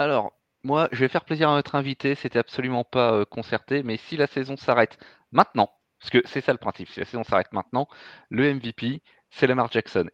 Alors, moi, je vais faire plaisir à notre invité, c'était absolument pas euh, concerté, mais si la saison s'arrête maintenant, parce que c'est ça le principe, si la saison s'arrête maintenant, le MVP, c'est Lamar Jackson.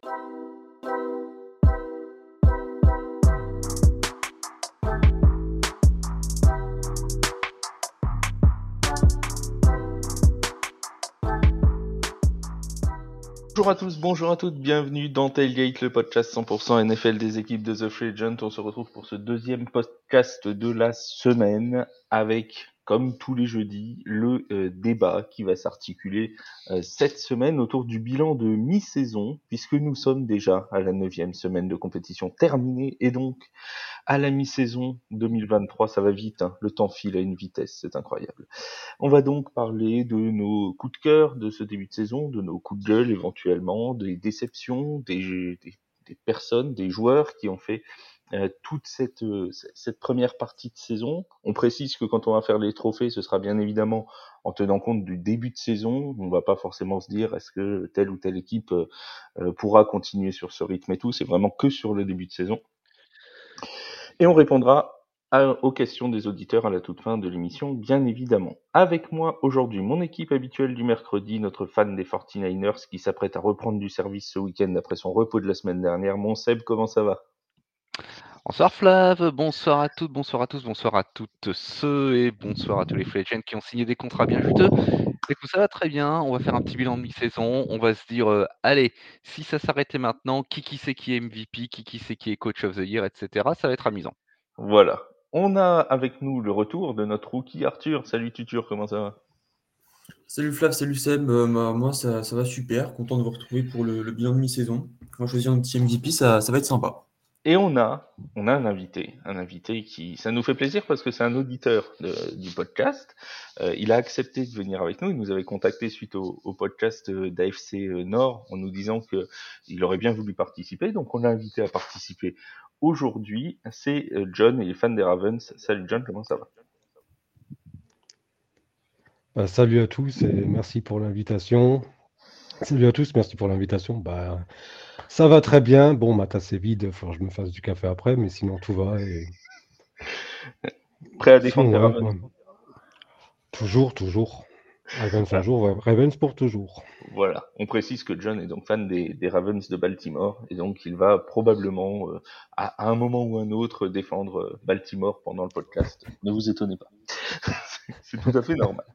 Bonjour à tous, bonjour à toutes, bienvenue dans Tailgate, le podcast 100% NFL des équipes de The Free Agent. On se retrouve pour ce deuxième podcast de la semaine avec comme tous les jeudis, le euh, débat qui va s'articuler euh, cette semaine autour du bilan de mi-saison, puisque nous sommes déjà à la neuvième semaine de compétition terminée, et donc à la mi-saison 2023, ça va vite, hein, le temps file à une vitesse, c'est incroyable. On va donc parler de nos coups de cœur de ce début de saison, de nos coups de gueule éventuellement, des déceptions, des, personnes, des joueurs qui ont fait euh, toute cette, euh, cette première partie de saison. On précise que quand on va faire les trophées, ce sera bien évidemment en tenant compte du début de saison. On va pas forcément se dire est-ce que telle ou telle équipe euh, pourra continuer sur ce rythme et tout. C'est vraiment que sur le début de saison. Et on répondra aux questions des auditeurs à la toute fin de l'émission, bien évidemment. Avec moi aujourd'hui, mon équipe habituelle du mercredi, notre fan des 49ers qui s'apprête à reprendre du service ce week-end après son repos de la semaine dernière. Mon Seb, comment ça va? Bonsoir Flav, bonsoir à toutes, bonsoir à tous, bonsoir à toutes ceux et bonsoir à tous les free qui ont signé des contrats bien juteux. Écoute, ça va très bien, on va faire un petit bilan de mi-saison, on va se dire, euh, allez, si ça s'arrêtait maintenant, qui qui c'est qui est MVP, qui qui c'est qui est coach of the year, etc. Ça va être amusant. Voilà. On a avec nous le retour de notre rookie Arthur. Salut Tutur, comment ça va? Salut Flav, salut Seb, euh, moi ça, ça, va super, content de vous retrouver pour le, bilan de mi-saison. On va choisir un petit MVP, ça, ça va être sympa. Et on a, on a un invité, un invité qui, ça nous fait plaisir parce que c'est un auditeur du podcast. Euh, il a accepté de venir avec nous. Il nous avait contacté suite au, podcast d'AFC Nord en nous disant que il aurait bien voulu participer. Donc on l'a invité à participer aujourd'hui. C'est euh, John, il est fan des Ravens. Salut John, comment ça va? Bah, Salut à tous et merci pour l'invitation. Salut à tous, merci pour l'invitation. Bah, ça va très bien. Bon, ma tasse est vide, il faut que je me fasse du café après, mais sinon tout va. Prêt à défendre Toujours, toujours. Ravens un jour, Ravens pour toujours. Voilà, on précise que John est donc fan des, Ravens de Baltimore et donc il va probablement euh, à, un moment ou un autre défendre euh, Baltimore pendant le podcast. Ne vous étonnez pas, c'est tout à fait normal.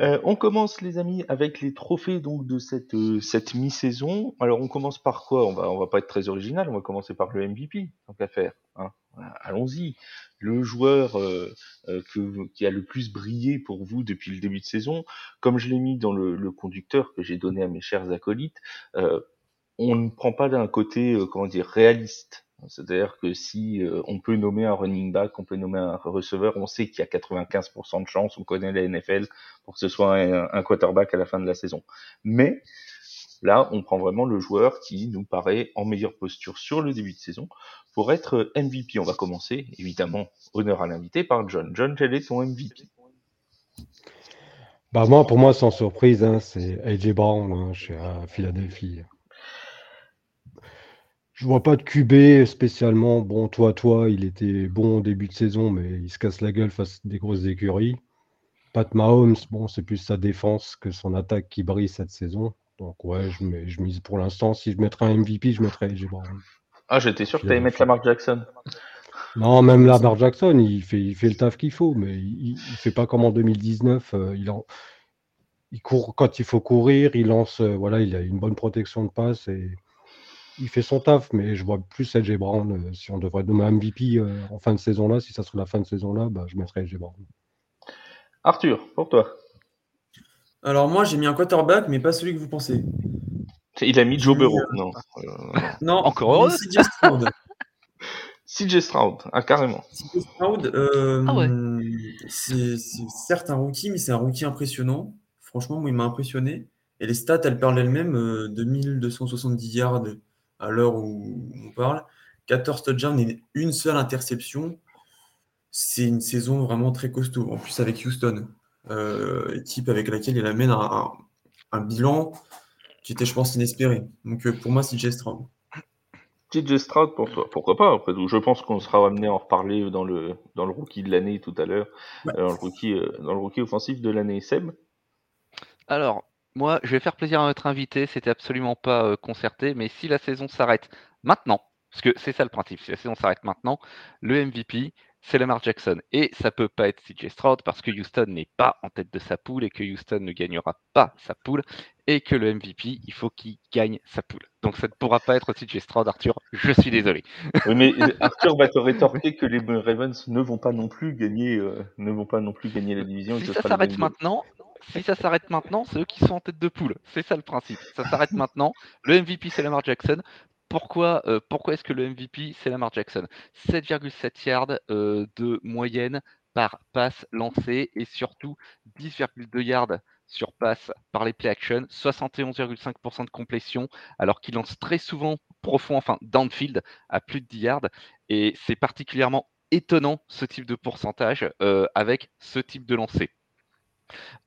Euh, on commence les amis avec les trophées donc de cette euh, cette mi-saison. Alors on commence par quoi? On va on va pas être très original, on va commencer par le MVP tant qu'à faire. Hein. Allons-y. Le joueur euh, qui a le plus brillé pour vous depuis le début de saison, comme je l'ai mis dans le, le conducteur que j'ai donné à mes chers acolytes, on ne prend pas d'un côté comment dire réaliste c'est-à-dire que si euh, on peut nommer un running back, on peut nommer un receveur, on sait qu'il y a 95% de chances, on connaît la NFL pour que ce soit un, quarterback à la fin de la saison. Mais là, on prend vraiment le joueur qui nous paraît en meilleure posture sur le début de saison pour être MVP. On va commencer, évidemment, honneur à l'invité, par John. John, quel est ton MVP bah moi, pour moi, sans surprise, hein, c'est AJ Brown hein, chez à Philadelphie. Je vois pas de QB spécialement. Bon, toi, toi, il était bon au début de saison, mais il se casse la gueule face à des grosses écuries. Pat Mahomes, bon, c'est plus sa défense que son attaque qui brille cette saison. Donc, ouais, je, mets, je mise pour l'instant, si je mettrais un MVP, je mettrais AJ Brown. Ah, j'étais sûr que tu allais mettre Lamar Jackson. Non, même Lamar Jackson, il fait, il fait le taf qu'il faut, mais il, ne fait pas comme en 2019. Euh, il, en, il court quand il faut courir, il lance, euh, voilà, il a une bonne protection de passe et il fait son taf, mais je vois plus LG Brown. Euh, si on devrait nommer MVP euh, en fin de saison là, si ça serait la fin de saison là, bah, je mettrais LG Brown. Arthur, pour toi. Alors moi j'ai mis un quarterback, mais pas celui que vous pensez. Il a mis Joe Burrow, non. non, encore heureux. CJ Stroud. CJ Stroud, ah carrément. CJ Stroud, euh, ah c'est certes un rookie, mais c'est un rookie impressionnant. Franchement, moi il m'a impressionné. Et les stats, elles parlent elles-mêmes. 2270 euh, yards à l'heure où on parle. 14 touchdowns et une seule interception. C'est une saison vraiment très costaud. En plus, avec Houston, euh, équipe avec laquelle il amène un, bilan qui était, je pense, inespéré. Donc, euh, pour moi, c'est Stroud. TJ Stroud pour toi, pourquoi pas après tout. Je pense qu'on sera amené à en reparler dans le dans le rookie de l'année tout à l'heure, euh, dans le rookie dans le rookie offensif de l'année. Seb? Alors moi, je vais faire plaisir à notre invité. C'était absolument pas euh, concerté, mais si la saison s'arrête maintenant, parce que c'est ça le principe, si la saison s'arrête maintenant, le MVP, c'est Lamar Jackson. Et ça peut pas être CJ Stroud parce que Houston n'est pas en tête de sa poule et que Houston ne gagnera pas sa poule et que le MVP, il faut qu'il gagne sa poule. Donc ça ne pourra pas être CJ Stroud, Arthur. Je suis désolé. Oui, mais Arthur va te rétorquer que les Ravens ne vont pas non plus gagner, euh, ne vont pas non plus gagner la division. Si ça s'arrête maintenant, si ça s'arrête maintenant, c'est eux qui sont en tête de poule. C'est ça le principe. Ça s'arrête maintenant. Le MVP, c'est Lamar Jackson. Pourquoi, euh, pourquoi est-ce que le MVP, c'est Lamar Jackson? 7,7 yards euh, de moyenne par passe lancée et surtout 10,2 yards sur passe par les play action, 71,5% de complétion, alors qu'il lance très souvent profond, enfin downfield, à plus de 10 yards. Et c'est particulièrement étonnant ce type de pourcentage euh, avec ce type de lancer.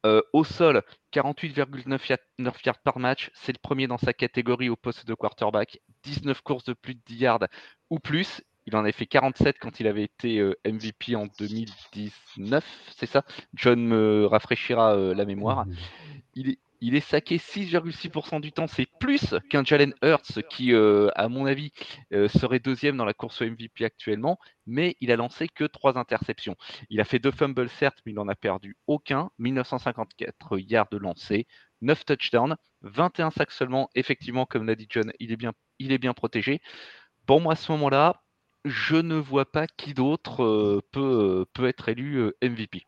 Euh, au sol, 48,9 yards par match, c'est le premier dans sa catégorie au poste de quarterback. 19 courses de plus de 10 yards ou plus. Il en avait fait 47 quand il avait été euh, MVP en 2019, c'est ça? John me rafraîchira euh, la mémoire. Il est, il est saqué 6,6% du temps, c'est plus qu'un Jalen Hurts qui, euh, à mon avis, euh, serait deuxième dans la course au MVP actuellement, mais il a lancé que trois interceptions. Il a fait deux fumbles certes, mais il n'en a perdu aucun. 1954 yards de lancer, 9 touchdowns, 21 sacs seulement. Effectivement, comme l'a dit John, il est bien, protégé. Pour moi, à ce moment-là, je ne vois pas qui d'autre euh, peut être élu MVP.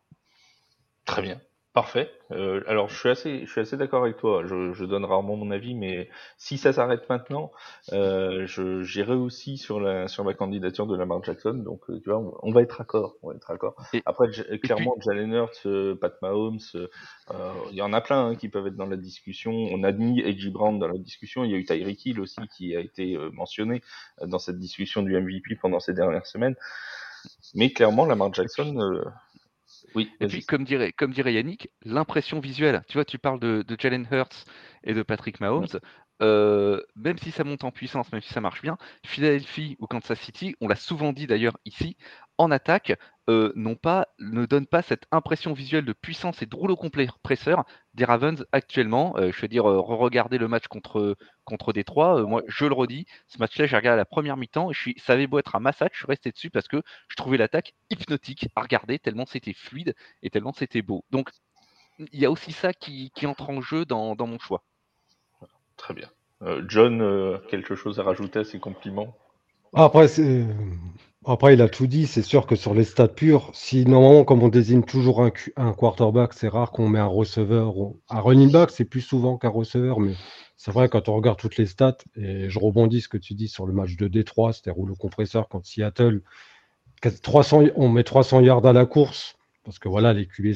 Très bien. Parfait. Euh, alors je suis assez, je suis assez d'accord avec toi. Je, je, donne rarement mon avis, mais si ça s'arrête maintenant, euh, j'irai aussi sur la sur ma candidature de Lamar Jackson. Donc euh, tu vois, on, va être d'accord. On va être d'accord. Après, clairement, Jalen Hurts, euh, Pat Mahomes, euh, il y en a plein hein, qui peuvent être dans la discussion. On a mis Edgy Brown dans la discussion. Il y a eu Tyreek Hill aussi qui a été mentionné dans cette discussion du MVP pendant ces dernières semaines. Mais clairement, Lamar Jackson oui, et puis, comme dirait, comme dirait Yannick, l'impression visuelle. Tu vois, tu parles de, Jalen Hurts et de Patrick Mahomes. Euh, même si ça monte en puissance, même si ça marche bien, Philadelphie ou Kansas City, on l'a souvent dit d'ailleurs ici, en attaque, euh, pas, ne donne pas cette impression visuelle de puissance et de rouleau compresseur des Ravens actuellement. Euh, je veux dire, re-regarder le match contre, contre Détroit, moi je le redis, ce match-là, j'ai regardé la première mi-temps et je suis, ça avait beau être un massacre, je suis resté dessus parce que je trouvais l'attaque hypnotique à regarder tellement c'était fluide et tellement c'était beau. Donc, il y a aussi ça qui, entre en jeu dans mon choix. Très bien. Euh, John, euh, quelque chose à rajouter à ses compliments? Après, Après, il a tout dit. C'est sûr que sur les stats purs, si normalement, comme on désigne toujours un, quarterback, c'est rare qu'on met un receveur. Un running back, c'est plus souvent qu'un receveur, mais c'est vrai, quand on regarde toutes les stats, et je rebondis ce que tu dis sur le match de Détroit, c'était rouleau compresseur quand Seattle, 300, on met 300 yards à la course, parce que voilà, les QB,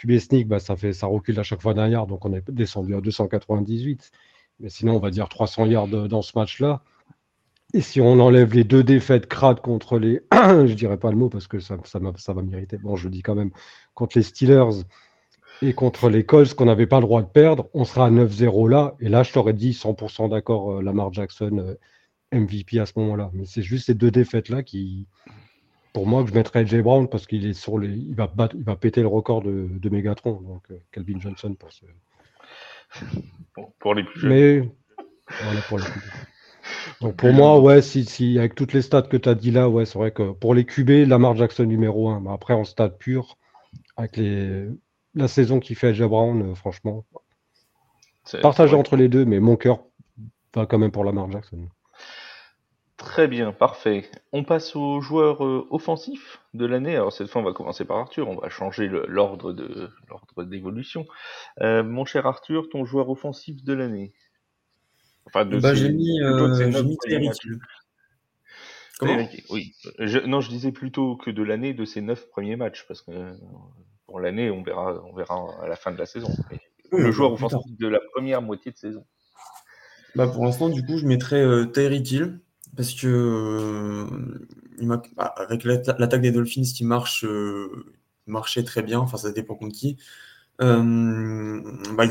QB sneak, bah, ça, fait, ça recule à chaque fois d'un yard, donc on est descendu à 298. Mais sinon, on va dire 300 yards dans ce match-là. Et si on enlève les deux défaites crades contre les. je dirais pas le mot parce que ça, ça, ça va m'irriter. Bon, je le dis quand même. Contre les Steelers et contre les Colts qu'on n'avait pas le droit de perdre, on sera à 9-0 là. Et là, je t'aurais dit 100% d'accord, euh, Lamar Jackson, euh, MVP à ce moment-là. Mais c'est juste ces deux défaites-là qui, pour moi, je mettrais Jay Brown parce qu'il est sur les, il va il va péter le record de, de Megatron, donc euh, Calvin Johnson pour ce... pour les plus jeunes. Mais voilà pour les plus jeunes. Donc pour moi, ouais, si, si avec toutes les stats que tu as dit là, ouais, c'est vrai que pour les QB, Lamar Jackson numéro 1. Mais après, en stats pur, avec les, la saison qui fait Jay Brown, euh, franchement, partagé entre les deux, mais mon cœur va quand même pour Lamar Jackson. Très bien, parfait. On passe aux joueurs euh, offensifs de l'année. Alors cette fois, on va commencer par Arthur. On va changer l'ordre de l'ordre d'évolution. Euh, mon cher Arthur, ton joueur offensif de l'année. Enfin, de bah, j'ai mis, euh, mis Comment Oui. non, je disais plutôt que de l'année de ses neuf premiers matchs, parce que pour l'année, on verra, on verra à la fin de la saison. le joueur offensif de la première moitié de saison. Bah, pour l'instant, du coup, je mettrais euh, Hill parce que euh, bah, avec l'attaque des Dolphins qui marche, euh, marchait très bien, enfin ça dépend contre qui. Euh, bah,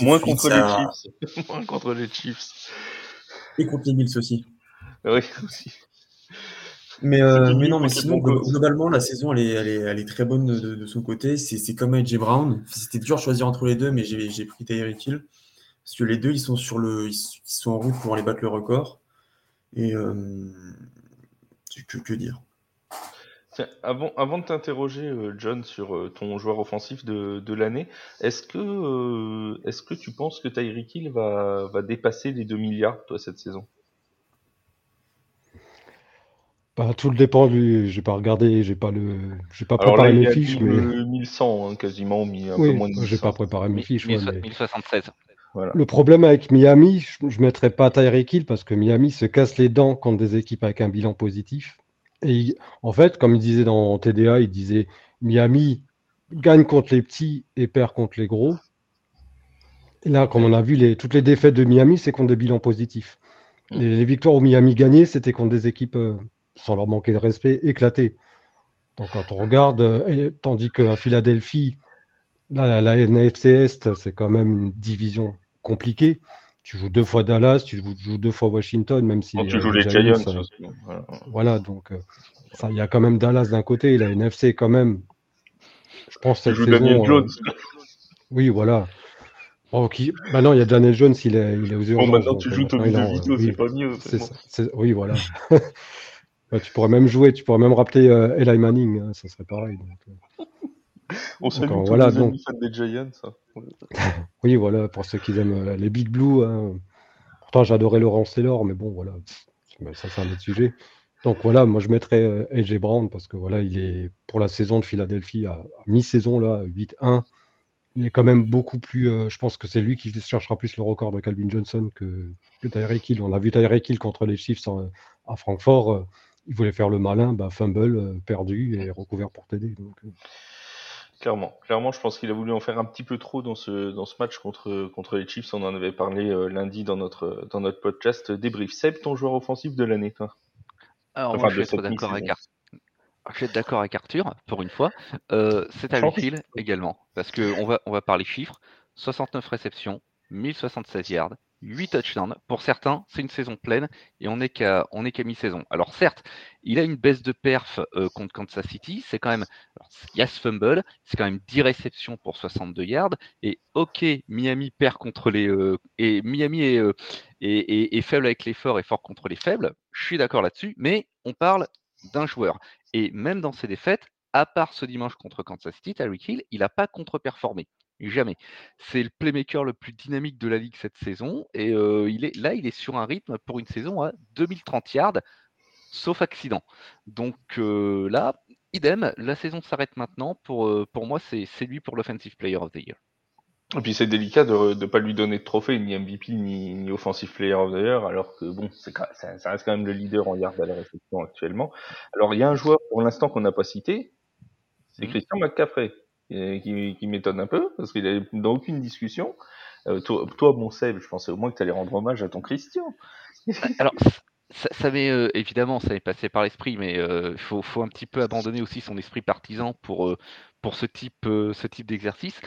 moins, contre les Chiefs. moins contre les Chiefs. Et contre les Bills aussi. Oui, aussi. Mais, euh, mais non, mais sinon, globalement, la saison, elle est, elle est, elle est très bonne de, de son côté. C'est comme AJ Brown. C'était dur de choisir entre les deux, mais j'ai pris Tyreek Hill. Parce que les deux, ils sont, sur le, ils, sont en route pour aller battre le record. Et euh, que, que dire? Avant, avant de t'interroger, euh, John, sur euh, ton joueur offensif de, de l'année, est-ce que, euh, est-ce que tu penses que Tyreek Hill va, va dépasser les 2 milliards, toi, cette saison? Bah, tout le dépend du. J'ai pas regardé, j'ai pas le, j'ai pas préparé mes fiches, mais 1100 hein, quasiment, mis un peu moins de J'ai pas préparé mes fiches. 1076. Voilà. Le problème avec Miami, je, ne mettrais pas Tyreek Hill parce que Miami se casse les dents contre des équipes avec un bilan positif. Et en fait, comme il disait dans TDA, il disait Miami gagne contre les petits et perd contre les gros. Et là, comme on a vu, les, toutes les défaites de Miami, c'est contre des bilans positifs. Mm. Les, victoires où Miami gagnait, c'était contre des équipes, euh, sans leur manquer de respect, éclatées. Donc quand on regarde, euh, tandis qu'à Philadelphie, la, la NFC Est, c'est quand même une division compliquée tu joues deux fois Dallas, tu joues deux fois Washington, même si. tu joues les Giants. voilà. donc euh, il y a quand même Dallas d'un côté, la NFC quand même. Je pense cette saison. Daniel euh, Jones. oui, voilà. qui... Maintenant, il y a Daniel Jones, il est, il est aux urgences. Bon, maintenant, tu joues Tommy DeVito, c'est pas mieux. Oui, voilà. tu pourrais même jouer, tu pourrais même rappeler euh, Eli Manning, hein, ça serait pareil. Donc, on salue tous voilà, les donc... des Giants. Oui, voilà, pour ceux qui aiment euh, les Big Blue. Hein. Pourtant, j'adorais Laurence Taylor, mais bon, voilà, ça c'est un autre sujet. Donc voilà, moi je mettrais euh, AJ Brown parce que voilà, il est pour la saison de Philadelphie à, mi-saison là, 8-1. Il est quand même beaucoup plus. Euh, je pense que c'est lui qui cherchera plus le record de Calvin Johnson que, que Tyreek Hill. On a vu Tyreek Hill contre les Chiefs à Francfort. il voulait faire le malin, bah, fumble, perdu et recouvert pour TD. Donc, Clairement, clairement, je pense qu'il a voulu en faire un petit peu trop dans ce dans ce match contre contre les Chiefs. On en avait parlé euh, lundi dans notre dans notre podcast débrief. Seb, ton joueur offensif de l'année, toi? Alors moi, je vais être d'accord avec Arthur. Je vais d'accord avec Arthur pour une fois. Euh, c'est à Hill également, parce que on va on va parler chiffres. 69 réceptions, 1076 yards, 8 touchdowns. Pour certains, c'est une saison pleine et on n'est qu'à mi-saison. Alors certes, il a une baisse de perf euh, contre Kansas City. C'est quand même, il y a ce fumble, c'est quand même 10 réceptions pour 62 yards. Et ok, Miami perd contre les euh, et Miami euh, est, est, faible avec les forts et fort contre les faibles. Je suis d'accord là-dessus, mais on parle d'un joueur. Et même dans ses défaites, à part ce dimanche contre Kansas City, Tyreek Hill, il n'a pas contre-performé. Jamais. C'est le playmaker le plus dynamique de la ligue cette saison. Et il est, là, il est sur un rythme pour une saison à 2030 yards, sauf accident. Donc là, idem, la saison s'arrête maintenant. Pour, pour moi, c'est lui pour l'Offensive Player of the Year. Et puis c'est délicat de ne pas lui donner de trophée, ni MVP, ni, ni Offensive Player of the Year, alors que bon, ça, ça, reste quand même le leader en yards à la réception actuellement. Alors il y a un joueur pour l'instant qu'on n'a pas cité, c'est mmh. Christian McCaffrey qui, qui m'étonne un peu, parce qu'il est dans aucune discussion. Euh, toi, toi, mon Seb, je pensais au moins que tu allais rendre hommage à ton Christian. Alors, ça, m'est euh, évidemment, ça m'est passé par l'esprit, mais il euh, faut, faut, un petit peu abandonner aussi son esprit partisan pour, pour ce type, ce type d'exercice.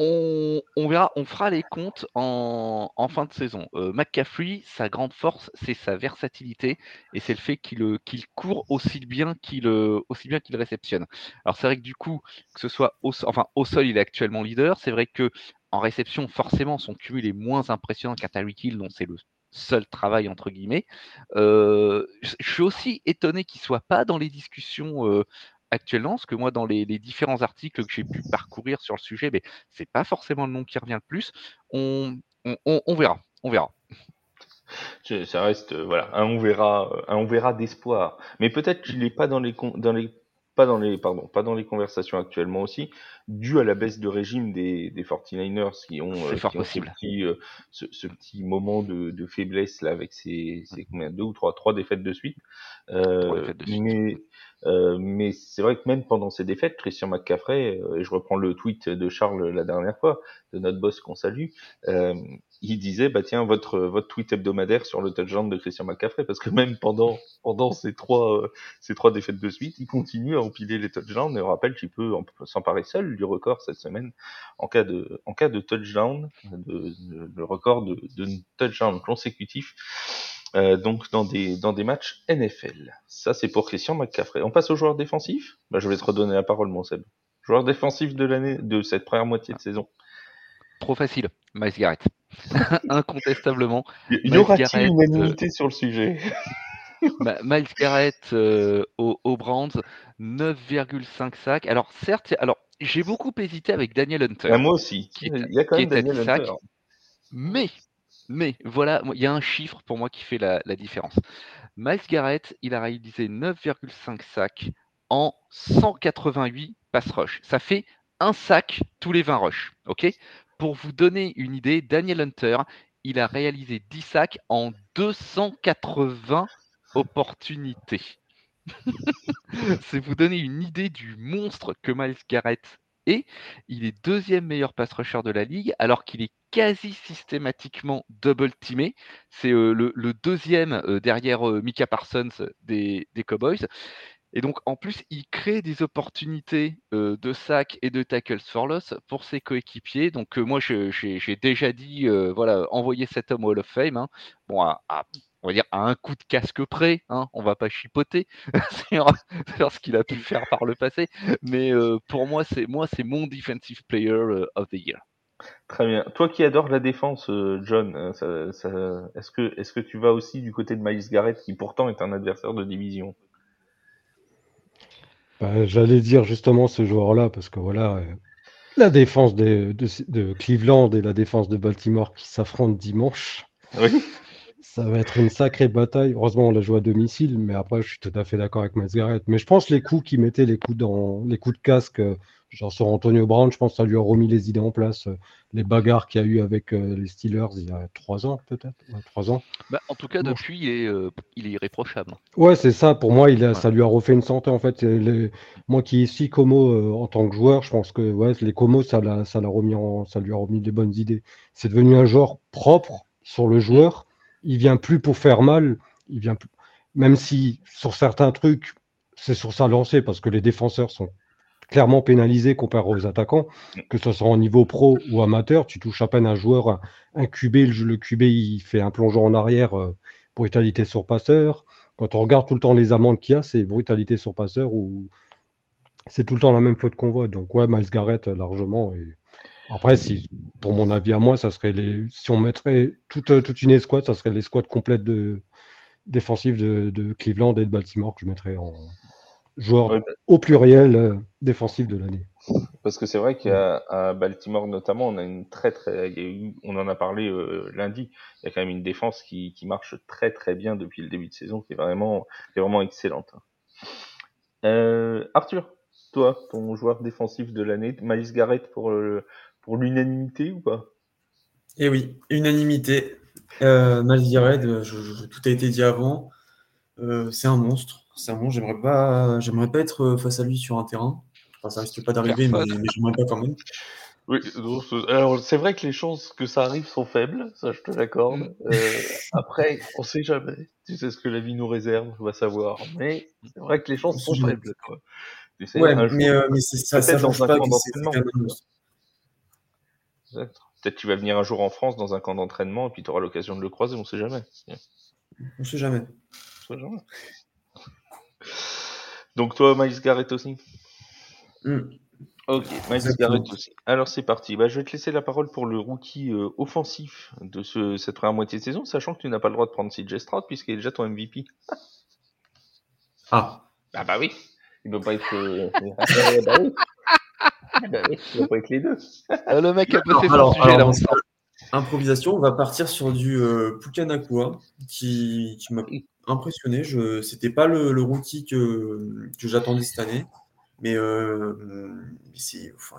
On, verra, on fera les comptes en, fin de saison. Euh, McCaffrey, sa grande force, c'est sa versatilité et c'est le fait qu'il euh, court aussi bien qu'il euh, aussi bien qu'il réceptionne. Alors c'est vrai que du coup, que ce soit au, sol, il est actuellement leader. C'est vrai que en réception, forcément, son cumul est moins impressionnant qu'à Tyreek Hill, dont c'est le seul travail entre guillemets. je suis aussi étonné qu'il soit pas dans les discussions actuellement, parce que moi, dans les, différents articles que j'ai pu parcourir sur le sujet, mais c'est pas forcément le nom qui revient le plus. On, on, verra, on verra. Ça reste, euh, voilà, on verra, un on verra d'espoir. Mais peut-être qu'il n'est pas dans les, dans les pas dans les pardon pas dans les conversations actuellement aussi dû à la baisse de régime des, des 49ers qui ont, euh, fort possible. Ce, petit, euh, ce, petit moment de, de, faiblesse là avec ces, ces combien deux ou trois trois défaites de suite, euh, de suite. mais euh, mais c'est vrai que même pendant ces défaites, Christian McCaffrey, euh, et je reprends le tweet de Charles la dernière fois, de notre boss qu'on salue, euh, il disait bah tiens votre votre tweet hebdomadaire sur le touchdown de Christian McCaffrey parce que même pendant pendant ces trois ces trois défaites de suite, il continue à empiler les touchdowns et on rappelle qu'il peut s'emparer seul du record cette semaine en cas de en cas de touchdown, de, le record de, touchdown consécutif donc dans des, dans des matchs NFL. Ça, c'est pour Christian McCaffrey. On passe aux joueurs défensifs? Bah, Je vais te redonner la parole, mon Seb. Joueur défensif de l'année, de cette première moitié de saison. Trop facile, Miles Garrett. Incontestablement. Y aura-t-il une unanimité sur le sujet Miles Garrett euh, au, Brands, 9,5 sacs. Alors certes, alors j'ai beaucoup hésité avec Daniel Hunter. Ah, moi aussi. il y a quand même Daniel Hunter. mais, mais voilà, il y a un chiffre pour moi qui fait la, la différence. Miles Garrett, il a réalisé 9,5 sacs en 188 pass rush. Ça fait un sac tous les 20 rushs. ok? Pour vous donner une idée, Daniel Hunter, il a réalisé 10 sacs en 280 opportunités. C'est vous donner une idée du monstre que Miles Garrett est. Il est deuxième meilleur pass rusher de la ligue, alors qu'il est quasi systématiquement double teamé. C'est euh, le, deuxième euh, derrière euh, Mika Parsons des, des Cowboys. Et donc, en plus, il crée des opportunités de sac et de tackles for loss pour ses coéquipiers. Donc, moi, j'ai déjà dit, voilà, envoyer cet homme au Hall of Fame. Hein. Bon, à, on va dire à un coup de casque près, hein, on va pas chipoter sur, ce qu'il a pu faire par le passé. Mais pour moi, c'est moi, c'est mon defensive player of the year. Très bien. Toi qui adores la défense, John, est-ce que, est -ce que tu vas aussi du côté de Miles Garrett, qui pourtant est un adversaire de division? Bah, j'allais dire justement ce joueur-là, parce que voilà, euh, la défense de, Cleveland et la défense de Baltimore qui s'affrontent dimanche. Ça va être une sacrée bataille. Heureusement, on l'a joué à domicile, mais après, je suis tout à fait d'accord avec Mazgaret. Mais je pense les coups qui mettaient les coups dans les coups de casque euh, Genre sur Antonio Brown, je pense que ça lui a remis les idées en place. Euh, les bagarres qu'il y a eu avec euh, les Steelers il y a trois ans, peut-être. trois ans. Bah, en tout cas, depuis, il, est, euh, il est irréprochable. Ouais, c'est ça. Pour moi, il a, ça lui a refait une santé. En fait, moi qui suis Como en tant que joueur, je pense que ouais, les Como, ça, l'a, ça, l'a remis en... ça lui a remis des bonnes idées. C'est devenu un joueur propre sur le joueur. Il vient plus pour faire mal. Il vient Même si sur certains trucs, c'est sur sa lancée parce que les défenseurs sont clairement pénalisé comparé aux attaquants, que ce soit en niveau pro ou amateur. Tu touches à peine un joueur, un QB, le, QB il fait un plongeon en arrière, euh, brutalité sur passeur. Quand on regarde tout le temps les amendes qu'il y a, c'est brutalité sur passeur ou c'est tout le temps la même faute qu'on voit. Donc ouais, Miles Garrett largement. Et... Après, si, pour mon avis à moi, ça serait les, si on mettrait toute, toute une escouade, ça serait les squads complètes de défensives de, de Cleveland et de Baltimore que je mettrais en, joueur au pluriel euh, défensif de l'année. Parce que c'est vrai qu'à Baltimore notamment, on a une très très, on en a parlé euh, lundi. Il y a quand même une défense qui, qui, marche très très bien depuis le début de saison, qui est vraiment, qui est vraiment excellente. Euh, Arthur, toi, ton joueur défensif de l'année, Miles Garrett pour pour l'unanimité ou pas? Eh oui, unanimité. Euh, Miles Garrett, tout a été dit avant. c'est un monstre bon, j'aimerais pas, j'aimerais pas être face à lui sur un terrain. Enfin, ça risque pas d'arriver, mais, mais j'aimerais pas quand même. Oui, alors c'est vrai que les chances que ça arrive sont faibles, ça je te l'accorde. Euh, après, on sait jamais. Tu sais ce que la vie nous réserve, on va savoir. Mais c'est vrai que les chances sont faibles. Quoi. Tu sais, ouais, mais, euh, mais ça, ça change pas. Peut-être tu vas venir un jour en France dans un camp d'entraînement et puis tu auras l'occasion de le croiser, on sait jamais. On sait jamais. On sait jamais. Donc toi, Miles Garrett aussi? Hmm. Ok, Miles Garrett aussi. Alors c'est parti. Bah, je vais te laisser la parole pour le rookie euh, offensif de ce, cette première moitié de saison, sachant que tu n'as pas le droit de prendre CJ Stroud puisqu'il est déjà ton MVP. ah. Ah bah oui. Il ne peut pas être. Euh... bah oui. Bah oui. Il ne peut pas être les deux. Euh, le mec a bossé son sujet là. Improvisation, on va partir sur du euh, Pukanakua qui, qui m'a impressionné. C'était pas le, le rookie que, j'attendais cette année, mais euh, c'est, enfin,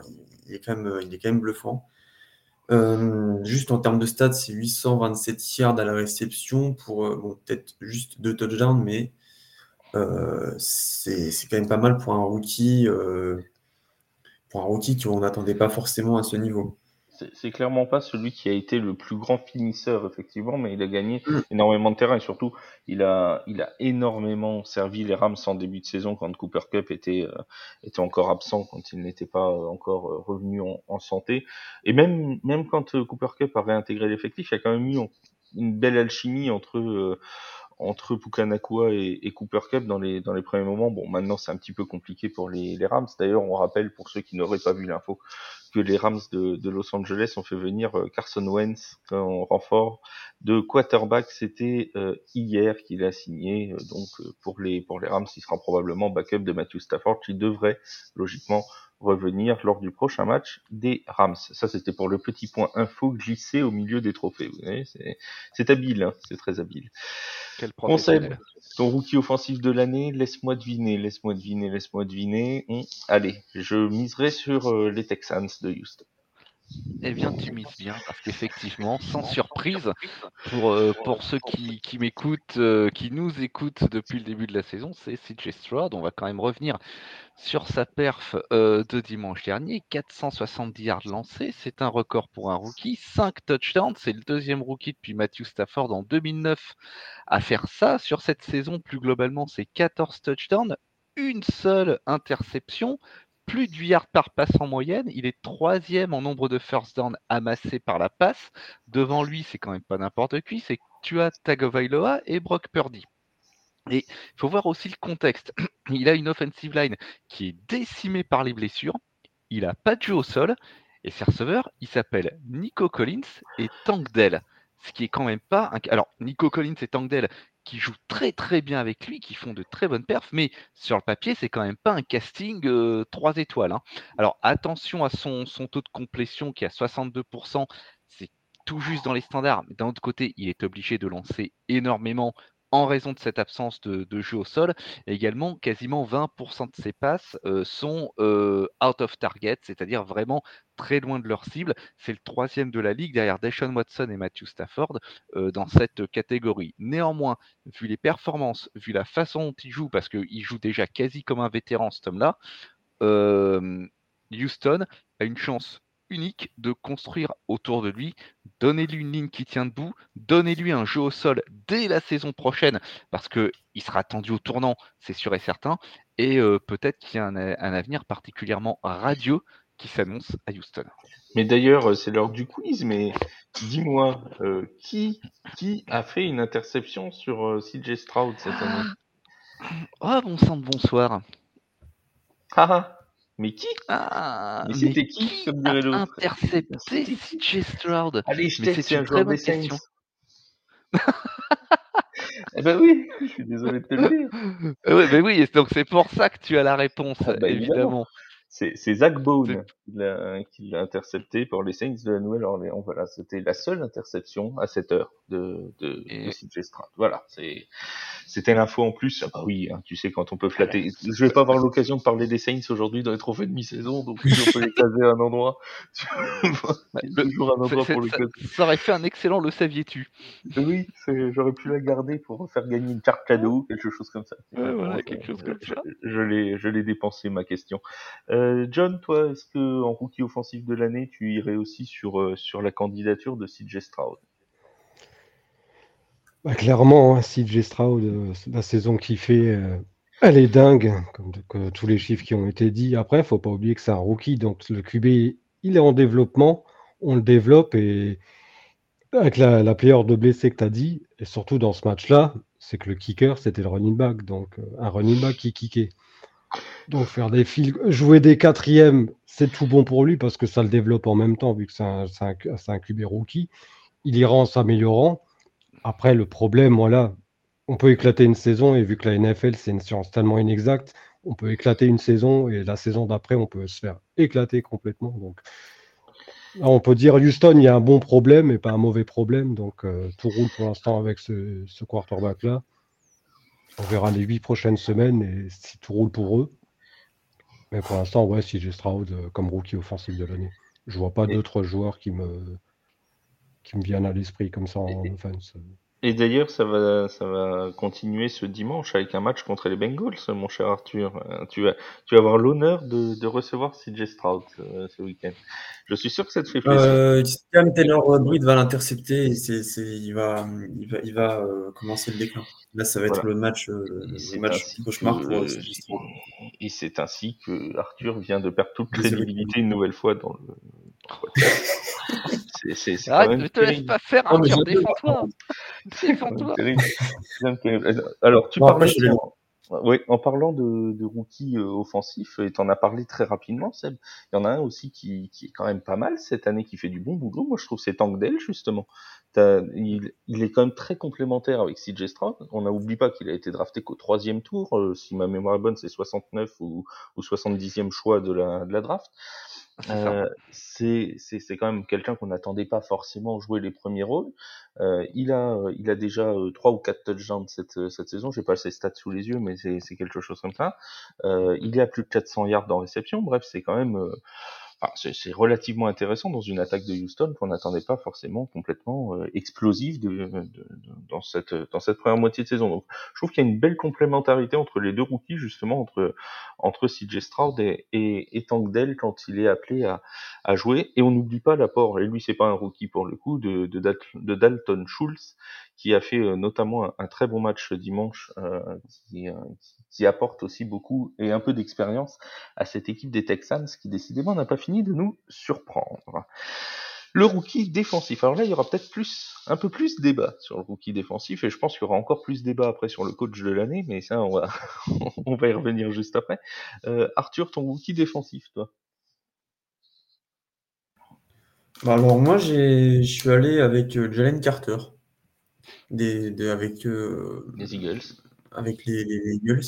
il, est quand même, il est quand même bluffant. Euh, juste en termes de stats, c'est 827 yards à la réception pour euh, peut-être juste deux touchdowns, mais c'est, quand même pas mal pour un rookie, pour un rookie qu'on n'attendait pas forcément à ce niveau c'est clairement pas celui qui a été le plus grand finisseur effectivement, mais il a gagné mm. énormément de terrain et surtout il a il a énormément servi les Rams en début de saison quand Cooper Cup était euh, était encore absent, quand il n'était pas euh, encore euh, revenu en, santé et même même quand Cooper Cup a réintégré l'effectif, il y a quand même eu une belle alchimie entre entre Pukanakua et, Cooper Cup dans les, dans les premiers moments. Bon, maintenant c'est un petit peu compliqué pour les, les Rams. D'ailleurs, on rappelle pour ceux qui n'auraient pas vu l'info que les Rams de, Los Angeles ont fait venir euh, Carson Wentz en renfort de quarterback. C'était euh, hier qu'il a signé. Euh, donc pour les pour les Rams, il sera probablement backup de Matthew Stafford qui devrait logiquement revenir lors du prochain match des Rams. Ça, c'était pour le petit point info glissé au milieu des trophées. Vous voyez, c'est habile, hein c'est très habile. Quel ton rookie offensif de l'année, laisse-moi deviner, laisse-moi deviner, laisse-moi deviner. Hum, allez, je miserai sur euh, les Texans de Houston. Eh bien, tu mises bien, parce qu'effectivement, sans surprise, pour, euh, pour ceux qui, qui m'écoutent, euh, qui nous écoutent depuis le début de la saison, c'est CJ Stroud. On va quand même revenir sur sa perf euh, de dimanche dernier. 470 yards lancés, c'est un record pour un rookie. 5 touchdowns, c'est le deuxième rookie depuis Matthew Stafford en 2009 à faire ça. Sur cette saison, plus globalement, c'est 14 touchdowns, une seule interception, plus de 8 yards par passe en moyenne. Il est troisième en nombre de first down amassés par la passe. Devant lui, c'est quand même pas n'importe qui, c'est Tua Tagovailoa et Brock Purdy. Et il faut voir aussi le contexte. Il a une offensive line qui est décimée par les blessures. Il n'a pas de au sol. Et ses receveurs, il s'appelle Nico Collins et Tank Dell. Ce qui est quand même pas. Alors, Nico Collins et Tank Dell, qui jouent très très bien avec lui, qui font de très bonnes perfs, mais sur le papier, c'est quand même pas un casting 3 euh, étoiles. Hein. Alors attention à son, son, taux de complétion qui est à 62%, c'est tout juste dans les standards, mais d'un autre côté, il est obligé de lancer énormément en raison de cette absence de, jeu au sol. également, quasiment 20% de ses passes euh, sont euh, out of target, c'est-à-dire vraiment très loin de leur cible. C'est le troisième de la ligue derrière Deshaun Watson et Matthew Stafford euh, dans cette catégorie. Néanmoins, vu les performances, vu la façon dont il joue, parce qu'il joue déjà quasi comme un vétéran ce homme-là, Houston a une chance unique de construire autour de lui. Donnez-lui une ligne qui tient debout, donnez-lui un jeu au sol dès la saison prochaine, parce qu'il sera attendu au tournant, c'est sûr et certain. Et euh, peut-être qu'il y a un, avenir particulièrement radieux qui s'annonce à Houston. Mais d'ailleurs, euh, c'est l'heure du quiz, mais dis-moi, euh, qui, qui a fait une interception sur CJ Stroud cette année? Oh, bon sang de bonsoir. Ah, ah. Mais qui? Ah, Mais c'était qui, comme dirait l'autre? Intercepté CJ Stroud. Allez, je c'est un joueur des Saints. eh ben oui, je suis désolé de te le dire. ouais, ben oui, donc c'est pour ça que tu as la réponse, ah bah, évidemment. C'est Zach Bone qui l'a intercepté pour les Saints de la Nouvelle-Orléans. Voilà, c'était la seule interception à cette heure de, de, de CJ Stroud. Voilà, c'est c'était l'info en plus. Ah bah oui, hein, tu sais quand on peut flatter. Je vais pas avoir l'occasion de parler des Saints aujourd'hui dans les trophées de mi-saison, donc on peut les caser à un endroit, toujours un endroit pour le caser. Ça aurait fait un excellent le saviez-tu? Oui, j'aurais pu la garder pour faire gagner une carte cadeau, quelque chose comme ça. Ouais, voilà, quelque chose comme ça. Je, l'ai, je l'ai dépensé ma question. Euh, John, toi, est-ce que en rookie offensif de l'année, tu irais aussi sur euh, la candidature de CJ Stroud? Bah, clairement, hein, CJ Stroud, euh, la saison qu'il fait, euh, elle est dingue, comme tous les chiffres qui ont été dit. Après, il ne faut pas oublier que c'est un rookie, donc le QB, il est en développement, on le développe et avec la, la de blessé que tu as dit, et surtout dans ce match-là, c'est que le kicker, c'était le running back, donc euh, un running back qui kickait. Donc faire des fils, jouer des quatrièmes, c'est tout bon pour lui parce que ça le développe en même temps, vu que c'est un, un, QB rookie. Il ira en s'améliorant. Après, le problème, voilà, on peut éclater une saison et vu que la NFL, c'est une science tellement inexacte, on peut éclater une saison et la saison d'après, on peut se faire éclater complètement. Donc, on peut dire Houston, il y a un bon problème et pas un mauvais problème. Donc, euh, tout roule pour l'instant avec ce, ce quarterback-là. On verra les huit prochaines semaines et si tout roule pour eux. Mais pour l'instant, ouais, si j'ai Stroud euh, comme rookie offensif de l'année. Je vois pas d'autres joueurs qui me, qui me viennent à l'esprit comme ça en offense. Et d'ailleurs, ça va, ça va continuer ce dimanche avec un match contre les Bengals, mon cher Arthur. Euh, tu vas, tu vas avoir l'honneur de, de recevoir CJ Stroud euh, ce week-end. Je suis sûr que ça te fait plaisir. Euh, Taylor Breed va l'intercepter c'est, c'est, il va, il va, il va euh, commencer le déclin. Là, ça va être le match, le match cauchemar pour CJ Stroud. Et c'est ainsi que Arthur vient de perdre toute crédibilité une nouvelle fois dans le. C'est, Arrête, ne te laisse pas faire un tir, défends-toi. défends-toi. Alors, tu parles oui, en parlant de, de rookies euh, offensifs, et en as parlé très rapidement, Seb, il y en a un aussi qui, qui, est quand même pas mal cette année, qui fait du bon boulot. Moi, je trouve c'est Tankdale, justement. Il, il, est quand même très complémentaire avec CJ Stroud. On n'oublie pas qu'il a été drafté qu'au troisième tour. Euh, si ma mémoire est bonne, c'est 69 ou, ou 70e choix de la, de la draft. Euh, c'est c'est quand même quelqu'un qu'on n'attendait pas forcément jouer les premiers rôles. Euh, il a il a déjà euh, trois ou quatre touchdowns cette euh, cette saison. J'ai pas ses stats sous les yeux, mais c'est c'est quelque chose comme ça. Euh, il est à plus de 400 yards en réception. Bref, c'est quand même c'est relativement intéressant dans une attaque de Houston qu'on n'attendait pas forcément complètement euh, explosive dans cette première moitié de saison. Donc, je trouve qu'il y a une belle complémentarité entre les deux rookies justement entre entre CJ Stroud et, et, Tank quand il est appelé à, jouer. Et on n'oublie pas l'apport. Et lui, c'est pas un rookie pour le coup de, de, de Dalton Schultz qui a fait euh, notamment un, très bon match dimanche, euh, qui, apporte aussi beaucoup et un peu d'expérience à cette équipe des Texans qui décidément n'a pas fini de nous surprendre. Le rookie défensif. Alors là, il y aura peut-être plus, un peu plus de débat sur le rookie défensif, et je pense qu'il y aura encore plus de débat après sur le coach de l'année, mais ça, on va, on va y revenir juste après. Euh, Arthur, ton rookie défensif, toi? Bah Alors moi, je suis allé avec Jalen Carter des, avec euh, les Eagles. Avec les, Eagles.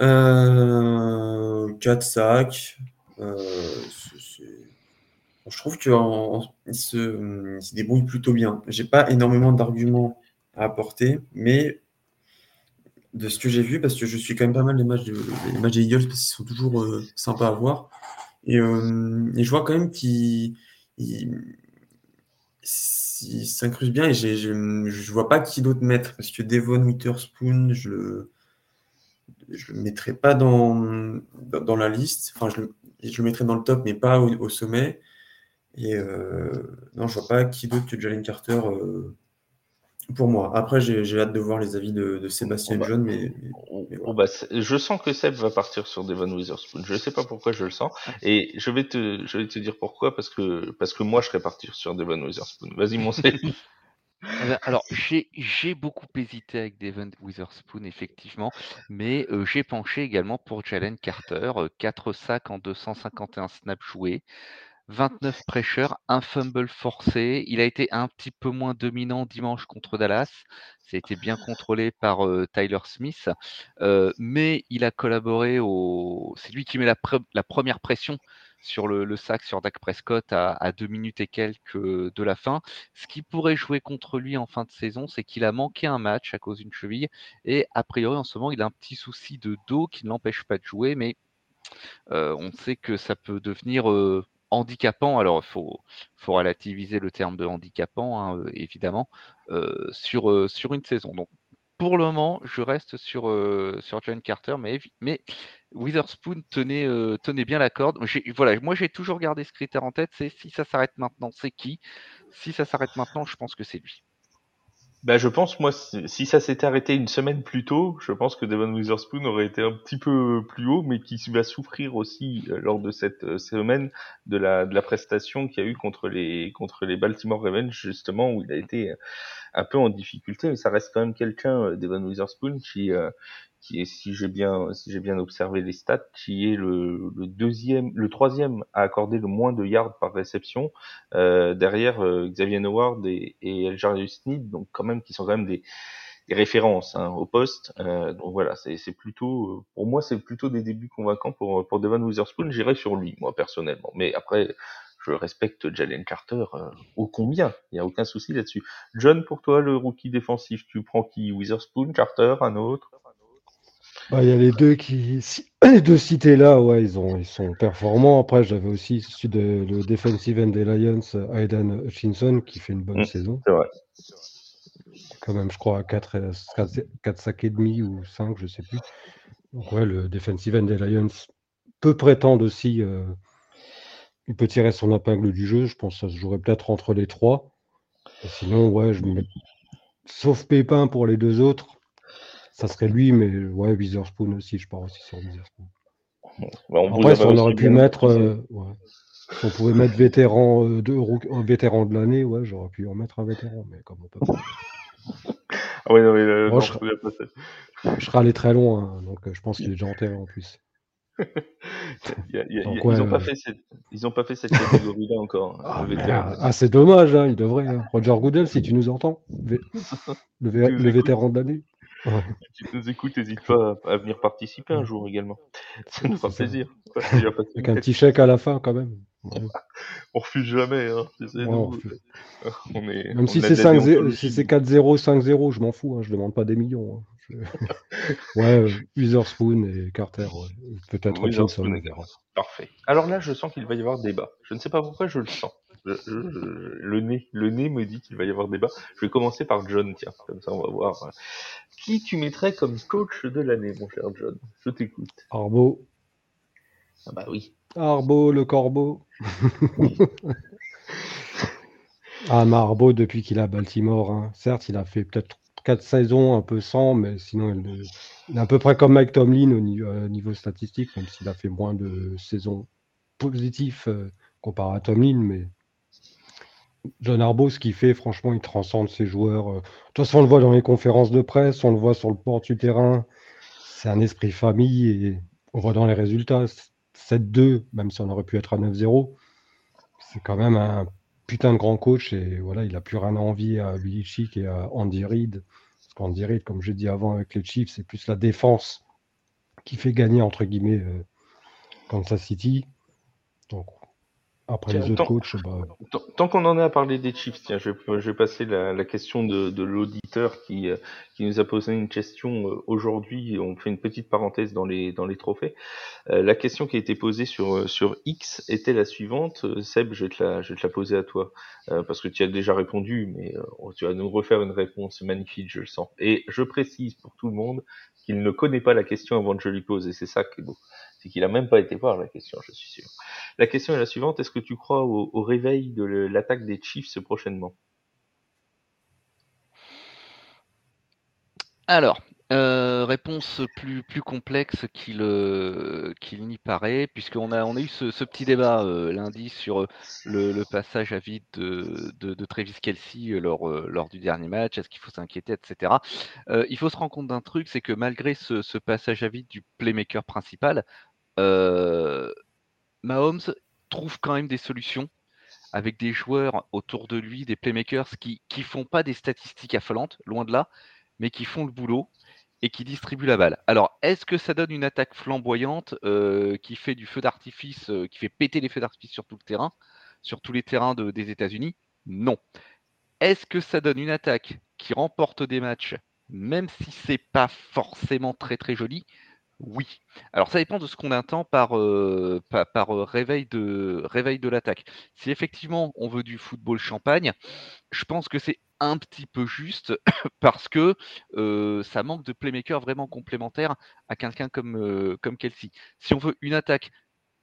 Euh, 4 sacs. Euh, je trouve qu'il se, se, débrouille plutôt bien. J'ai pas énormément d'arguments à apporter, mais de ce que j'ai vu, parce que je suis quand même pas mal les matchs, de, les matchs des Eagles, parce qu'ils sont toujours euh, sympas à voir. Et, et, je vois quand même qu'il il s'incruste bien et je ne vois pas qui d'autre mettre parce que Devon Witherspoon, je le, le mettrai pas dans, dans, la liste. Enfin, je le, je le mettrai dans le top, mais pas au, sommet. Et euh, non, je vois pas qui d'autre que Jalen Carter euh, pour moi. Après, j'ai hâte de voir les avis de, Sébastien John, mais, je sens que Seb va partir sur Devon Witherspoon. Je ne sais pas pourquoi je le sens, et je vais te, je vais te dire pourquoi parce que parce que moi je serais parti sur Devon Witherspoon. Vas-y mon Seb. Eh ben, alors, j'ai beaucoup hésité avec Devon Witherspoon, effectivement, mais euh, j'ai penché également pour Jalen Carter. 4 euh, sacs en 251 snaps joués. 29 pressures, un fumble forcé. Il a été un petit peu moins dominant dimanche contre Dallas. Ça été bien contrôlé par euh, Tyler Smith. Euh, mais il a collaboré au. C'est lui qui met la, la première pression sur le, sac sur Dak Prescott à, deux minutes et quelques de la fin. Ce qui pourrait jouer contre lui en fin de saison, c'est qu'il a manqué un match à cause d'une cheville. Et a priori, en ce moment, il a un petit souci de dos qui ne l'empêche pas de jouer. Mais euh, on sait que ça peut devenir handicapant, alors faut, faut, relativiser le terme de handicapant, hein, euh, évidemment, euh, sur, euh, sur une saison. Donc, pour le moment, je reste sur, sur John Carter, mais, mais Witherspoon tenait, tenait bien la corde. Voilà, moi, j'ai toujours gardé ce critère en tête, c'est si ça s'arrête maintenant, c'est qui? Si ça s'arrête maintenant, je pense que c'est lui. Bah, je pense, moi, si ça s'était arrêté une semaine plus tôt, je pense que Devon Witherspoon aurait été un petit peu plus haut, mais qui va souffrir aussi euh, lors de cette euh, semaine de la, de la prestation qu'il y a eu contre les, contre les Baltimore Ravens, justement, où il a été un peu en difficulté, mais ça reste quand même quelqu'un, euh, Devon Witherspoon, qui, qui est, si j'ai bien, si j'ai bien observé les stats, qui est le, le, deuxième, le troisième à accorder le moins de yards par réception, euh, derrière euh, Xavier Howard et, et Eljarius Sneed, donc quand même qui sont quand même des, des références hein, au poste. Euh, donc voilà, c'est, plutôt, pour moi, c'est plutôt des débuts convaincants pour pour Devon Witherspoon. J'irai sur lui, moi personnellement. Mais après, je respecte Jalen Carter euh, au combien, il n'y a aucun souci là-dessus. John, pour toi, le rookie défensif, tu prends qui? Witherspoon, Carter, un autre? Bah, il y a les deux qui. Les deux cités là, ouais, ils, ont, ils sont performants. Après, j'avais aussi celui de le defensive end des Lions, Aidan Hutchinson, qui fait une bonne mmh, saison. C'est vrai. Quand même, je crois, à 4, 4, sacs et demi ou 5, je sais plus. Donc, ouais, le defensive end des Lions peut prétendre aussi. Euh, il peut tirer son épingle du jeu. Je pense que ça se jouerait peut-être entre les trois. sinon, ouais, je mets... Sauf Pépin pour les deux autres ça serait lui, mais ouais, Witherspoon aussi, je pars aussi sur Witherspoon. Bah, on Après, on aurait pu mettre. Euh, Si on pouvait mettre vétéran de, vétéran de l'année, ouais, j'aurais pu en mettre un vétéran, mais comme on peut pas. Ah ouais, non, mais non, je, je, serais allé très loin, hein, donc je pense qu'il est déjà enterré en plus ils n'ont pas, fait cette... pas fait cette catégorie-là encore. Hein, ah, ah, c'est dommage, hein, il devrait. Hein. Roger Goodell, si tu nous entends, le, le vétéran de l'année. Si tu nous écoutes, n'hésite pas à venir participer un jour également. Ça nous fera plaisir. Avec un petit chèque à la fin, quand même. on refuse jamais. Hein. on est, même si c'est 4-0, 5-0, je m'en fous. Hein. Je demande pas des millions. Hein. ouais, Witherspoon et Carter. Peut-être. Parfait. Alors là, je sens qu'il va y avoir débat. Je ne sais pas pourquoi je le sens. Le nez, le nez me dit qu'il va y avoir débat. Je vais commencer par John, tiens, comme ça on va voir. Qui tu mettrais comme coach de l'année, mon cher John? Je t'écoute. Arbo. Ah bah oui. Arbo, le corbeau. ah, Arbo, depuis qu'il a Baltimore, hein. certes, il a fait peut-être quatre saisons un peu sans, mais sinon, il, est à peu près comme Mike Tomlin au niveau, statistique, même s'il a fait moins de saisons positives euh, comparé à Tomlin, mais John Arbo, ce qu'il fait, franchement, il transcende ses joueurs. Euh. De toute façon, on le voit dans les conférences de presse, on le voit sur le port du terrain. C'est un esprit famille et on voit dans les résultats. 7-2, même si on aurait pu être à 9-0, c'est quand même un putain de grand coach et voilà, il a plus rien à envier à Billy et à Andy Reid. Parce qu'Andy Reid, comme j'ai dit avant avec les Chiefs, c'est plus la défense qui fait gagner entre guillemets euh, Kansas City. Donc après les autres coachs, bah... Tant, qu'on en est à parler des Chiefs, tiens, je vais, passer la, question de, l'auditeur qui, euh, qui nous a posé une question euh, aujourd'hui. On fait une petite parenthèse dans les, dans les trophées. Euh, la question qui a été posée sur, sur X était la suivante. Seb, je vais te la, je vais te la poser à toi, parce que tu as déjà répondu, mais tu vas nous refaire une réponse magnifique, je le sens. Et je précise pour tout le monde qu'il ne connaît pas la question avant que je lui pose, et c'est ça qui est beau c'est qu'il a même pas été voir la question, je suis sûr. La question est la suivante est-ce que tu crois au, réveil de l'attaque des Chiefs prochainement? Alors, euh, réponse plus, complexe qu'il euh, qu'il n'y paraît, puisqu'on a, eu ce, petit débat euh, lundi sur le, passage à vide de, de, Travis Kelsey lors, du dernier match, est-ce qu'il faut s'inquiéter, etc. il faut se rendre compte d'un truc, c'est que malgré ce, passage à vide du playmaker principal, Mahomes trouve quand même des solutions avec des joueurs autour de lui, des playmakers qui ne font pas des statistiques affolantes, loin de là, mais qui font le boulot et qui distribuent la balle. Alors, est-ce que ça donne une attaque flamboyante euh, qui fait du feu d'artifice, euh, qui fait péter les feux d'artifice sur tout le terrain, sur tous les terrains des États-Unis? Non. Est-ce que ça donne une attaque qui remporte des matchs, même si c'est pas forcément très très joli? Oui. Alors ça dépend de ce qu'on entend par, euh, euh, réveil de, réveil de l'attaque. Si effectivement on veut du football champagne, je pense que c'est un petit peu juste parce que euh, ça manque de playmaker vraiment complémentaire à quelqu'un comme, comme Kelsey. Si on veut une attaque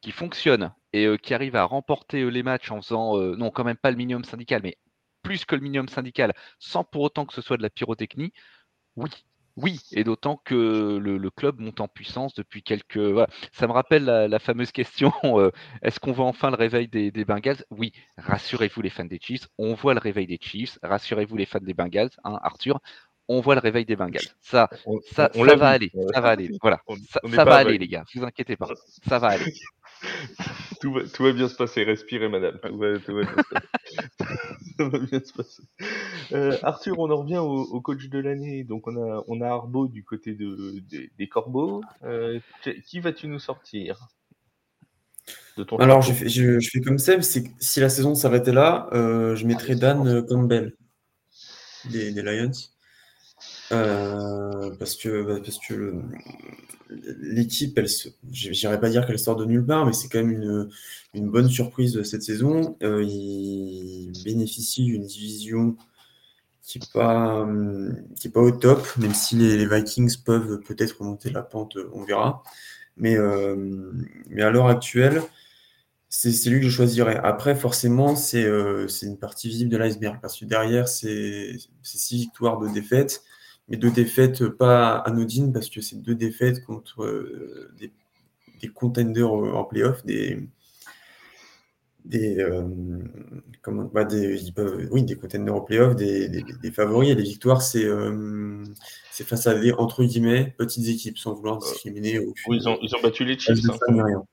qui fonctionne et qui arrive à remporter les matchs en faisant, non quand même pas le minimum syndical, mais plus que le minimum syndical, sans pour autant que ce soit de la pyrotechnie, oui, oui, et d'autant que le, club monte en puissance depuis quelques. Ça me rappelle la, fameuse question euh, est-ce qu'on voit enfin le réveil des, Bengals? Oui, rassurez-vous les fans des Chiefs, on voit le réveil des Chiefs. Rassurez-vous les fans des Bengals, hein, Arthur. On voit le réveil des Bengals. Ça, ça, ça va aller. Ça va aller. Voilà. ça, va aller, les gars. Vous inquiétez pas. Ça va aller. tout, va, tout, va, bien se passer, respirez madame. Tout va, bien, se passer. Ça va bien se passer. Euh, Arthur, on en revient au, coach de l'année. Donc on a, on a Arbo du côté de, des Corbeaux. Euh, qui vas-tu nous sortir de ton Alors je fais, je, fais, comme Seb, c'est si la saison s'arrêtait là, euh, je mettrais ah, Dan Campbell des, des Lions. Euh, parce que, bah, parce que l'équipe, elle j'irais pas dire qu'elle sort de nulle part, mais c'est quand même une, une, bonne surprise cette saison. Euh, il bénéficie d'une division qui n'est pas, qui est pas au top, même si les, Vikings peuvent peut-être remonter la pente, on verra. Mais, euh, mais à l'heure actuelle, c'est lui que je choisirais. Après, forcément, c'est une partie visible de l'iceberg, parce que derrière, c'est six victoires de défaite mais deux défaites pas anodines parce que c'est deux défaites contre euh, des, contenders en playoff, des, des, comment, bah, des, oui, des contenders au playoff, des, des, des, favoris. Et les victoires, c'est c'est face à des, entre guillemets, petites équipes, sans vouloir discriminer. oui, ils ont, ils ont battu les Chiefs. Hein,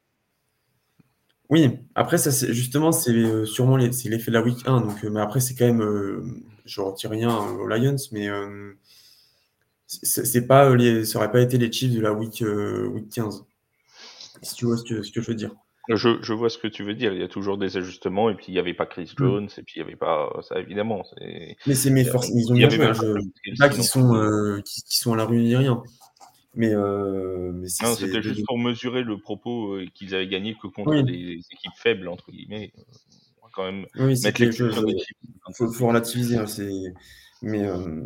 oui, après, ça, c'est, justement, c'est sûrement les, c'est l'effet de la week 1. Donc, mais après, c'est quand même, je retire rien aux Lions, mais c'est pas les, ça aurait pas été les Chiefs de la week, week 15. Si tu vois ce que, ce que je veux dire. Je, je, vois ce que tu veux dire. Il y a toujours des ajustements, et puis il n'y avait pas Chris mm. Jones, et puis il n'y avait pas ça, évidemment. Mais c'est mes forces. Ils ont bien joué. Pas qui sont, euh, qui, qui, sont à la rue ni rien. Mais, euh, c'était juste pour mesurer le propos euh, qu'ils avaient gagné que contre des équipes faibles, entre guillemets. On va quand même oui, mettre les choses. Il faut, faut, relativiser. Hein, mais, euh,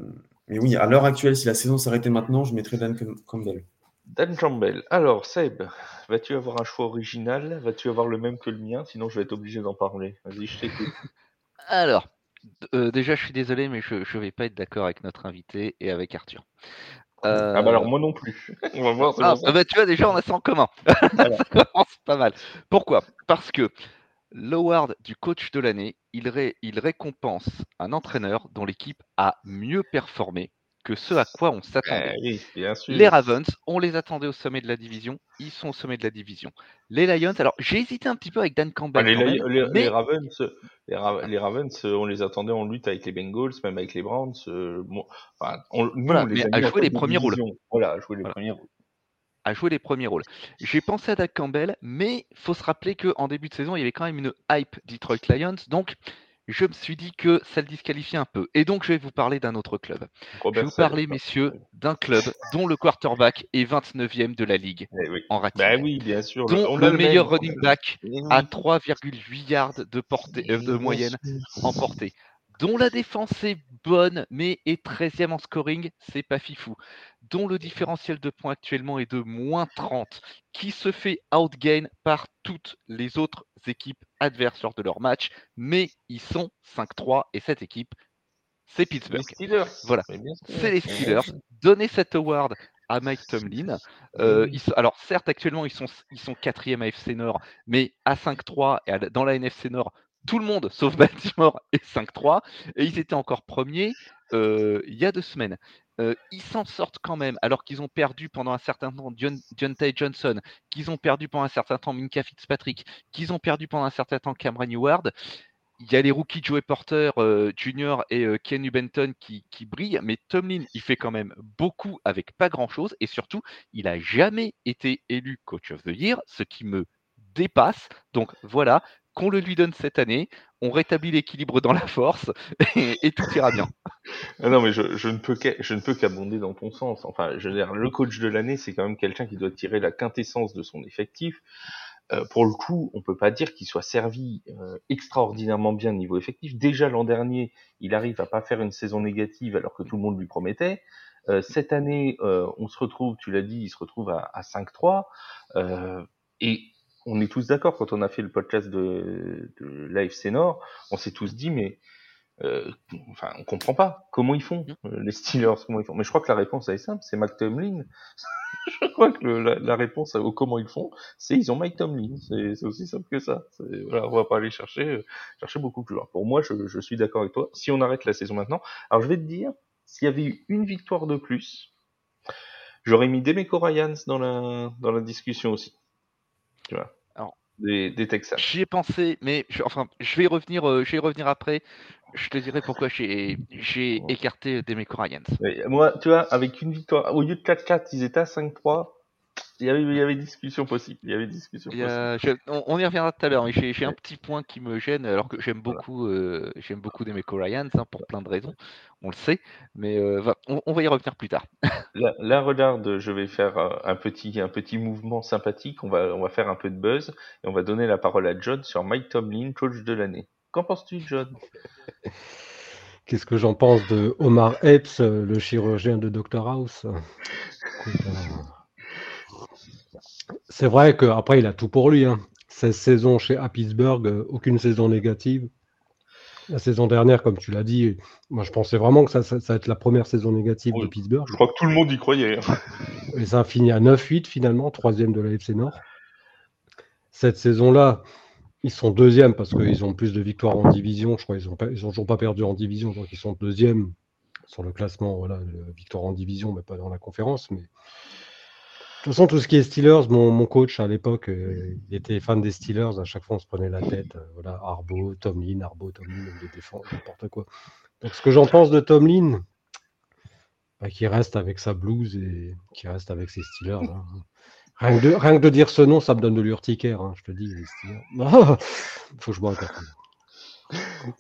mais oui, à l'heure actuelle, si la saison s'arrêtait maintenant, je mettrais Dan Campbell. Dan Campbell. Alors, Seb, vas-tu avoir un choix original? Vas-tu avoir le même que le mien? Sinon, je vais être obligé d'en parler. Vas-y, je t'écoute. Alors, euh, déjà, je suis désolé, mais je ne vais pas être d'accord avec notre invité et avec Arthur. Ah bah alors moi non plus. on va voir. Ah, bah, tu vois déjà on a ça en commun. ça commence pas mal. Pourquoi? Parce que l'award du coach de l'année, il, il récompense un entraîneur dont l'équipe a mieux performé que ce à quoi on s'attendait. Eh les Ravens, on les attendait au sommet de la division, ils sont au sommet de la division. Les Lions, alors j'ai hésité un petit peu avec Dan Campbell. Ah, les, Ravens, les, Ravens, on les attendait en lutte avec les Bengals, même avec les Browns. Euh, enfin, on, voilà, mais à jouer les premiers rôles. Voilà, à jouer les premiers rôles à jouer les premiers rôles. J'ai pensé à Dan Campbell, mais faut se rappeler qu'en début de saison, il y avait quand même une hype Detroit Lions. Donc, je me suis dit que ça le disqualifiait un peu. Et donc, je vais vous parler d'un autre club. je vais vous parler, messieurs, d'un club dont le quarterback est 29e de la ligue eh en rating. Bah oui, bien sûr. Dont le, meilleur running back à 3,8 yards de, portée, euh, de moyenne en portée dont la défense est bonne, mais est 13e en scoring, c'est pas fifou, dont le différentiel de points actuellement est de moins 30, qui se fait outgain par toutes les autres équipes adverses lors de leur match, mais ils sont 5-3 et cette équipe, c'est Pittsburgh. Voilà, c'est les Steelers. Donnez cet award à Mike Tomlin. Euh, alors certes, actuellement, ils sont, ils sont quatrième AFC Nord, mais à 5-3 et dans la NFC Nord, tout le monde, sauf Baltimore, est 5-3. Et ils étaient encore premiers euh, il y a deux semaines. Euh, ils s'en sortent quand même, alors qu'ils ont perdu pendant un certain temps Deontay Johnson, qu'ils ont perdu pendant un certain temps Minka Fitzpatrick, qu'ils ont perdu pendant un certain temps Cameron Ward. Il y a les rookies Joey Porter euh, Jr. et Ken Benton qui, qui, brillent, mais Tomlin, il fait quand même beaucoup avec pas grand-chose, et surtout, il n'a jamais été élu Coach of the Year, ce qui me dépasse. Donc voilà, qu'on le lui donne cette année, on rétablit l'équilibre dans la force et, tout ira bien. Ah non, mais je, ne peux ne qu'abonder dans ton sens. Enfin, je veux dire, le coach de l'année, c'est quand même quelqu'un qui doit tirer la quintessence de son effectif. Euh, pour le coup, on peut pas dire qu'il soit servi euh, extraordinairement bien niveau effectif. Déjà l'an dernier, il arrive à pas faire une saison négative alors que tout le monde lui promettait. Euh, cette année, on se retrouve, tu l'as dit, il se retrouve à, à 5-3. et on est tous d'accord quand on a fait le podcast de, de l'AFC Nord, on s'est tous dit mais euh, enfin on comprend pas comment ils font mmh. euh, les Steelers comment ils font. Mais je crois que la réponse est simple c'est Mike Tomlin. Je crois que la, réponse au comment ils font c'est ils ont Mike Tomlin. C'est aussi simple que ça. Voilà, on va pas aller chercher euh, chercher beaucoup plus loin. Pour moi je, je suis d'accord avec toi. Si on arrête la saison maintenant alors je vais te dire s'il y avait eu une victoire de plus j'aurais mis Demeco Ryans dans la dans la discussion aussi. Tu vois des, des Texans. J'y ai pensé, mais je, enfin, je vais y revenir, euh, je vais y revenir après. Je te dirai pourquoi j'ai écarté Demeco Ryans. Moi, tu vois, avec une victoire, au lieu de 4-4, ils étaient à 5-3. Il y, avait, il y avait discussion possible. Il y avait discussion possible. on, y reviendra tout à l'heure. J'ai un petit point qui me gêne, alors que j'aime beaucoup, euh, j'aime beaucoup Demeco Ryans hein, pour plein de raisons. On le sait, mais euh, on, va y revenir plus tard. là, regarde, je vais faire euh, un petit, un petit mouvement sympathique. On va, on va faire un peu de buzz et on va donner la parole à John sur Mike Tomlin, coach de l'année. Qu'en penses-tu, John? Qu'est-ce que j'en pense de Omar Epps, le chirurgien de Dr House? c'est vrai qu'après, il a tout pour lui. Hein. 16 saisons chez à Pittsburgh, euh, aucune saison négative. La saison dernière, comme tu l'as dit, moi je pensais vraiment que ça, ça, va être la première saison négative de Pittsburgh. Je crois que tout le monde y croyait. Et ça a fini à 9-8 finalement, troisième de la FC Nord. Cette saison-là, ils sont deuxièmes parce qu'ils ont plus de victoires en division. Je crois qu'ils n'ont ils ont toujours pas perdu en division, donc ils sont deuxièmes sur le classement. Voilà, victoire en division, mais pas dans la conférence. Mais de toute façon, tout ce qui est Steelers, mon, coach à l'époque, euh, il était fan des Steelers. À chaque fois, on se prenait la tête. Euh, voilà, Arbo, Tomlin, Arbo, Tomlin, les défense, n'importe quoi. Donc, ce que j'en pense de Tomlin, bah, qui reste avec sa blues et qui reste avec ses Steelers. Hein. Rien, que de, rien, que de, dire ce nom, ça me donne de l'urticaire, hein, je te dis, les Steelers. faut que je bois un café.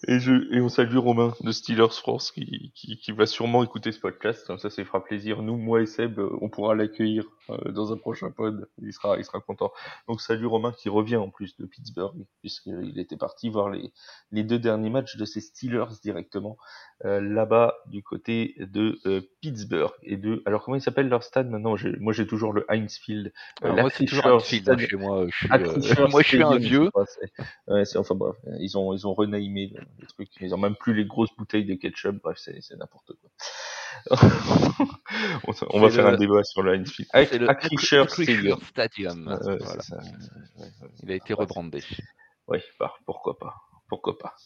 Et, je, et on salue Romain de Steelers France qui, qui, qui va sûrement écouter ce podcast. ça, ça fera plaisir. Nous, moi et Seb, on pourra l'accueillir euh, dans un prochain pod. Il sera, il sera content. Donc salut Romain qui revient en plus de Pittsburgh puisqu'il était parti voir les, les deux derniers matchs de ses Steelers directement euh, là-bas du côté de euh, Pittsburgh et de. Alors comment il s'appelle leur stade maintenant? Moi j'ai toujours le Heinz Field. moi c'est toujours Heinz Field. Chez moi, je suis, moi je suis un vieux. Ouais, enfin bref, ils ont ils ont renaimé les trucs. Ils ont même plus les grosses bouteilles de ketchup. Bref, c'est n'importe quoi. on, va faire un débat sur le Heinz Field. Avec le Acrisure Stadium. Il a été rebrandé. Oui, bah, pourquoi pas. Pourquoi pas.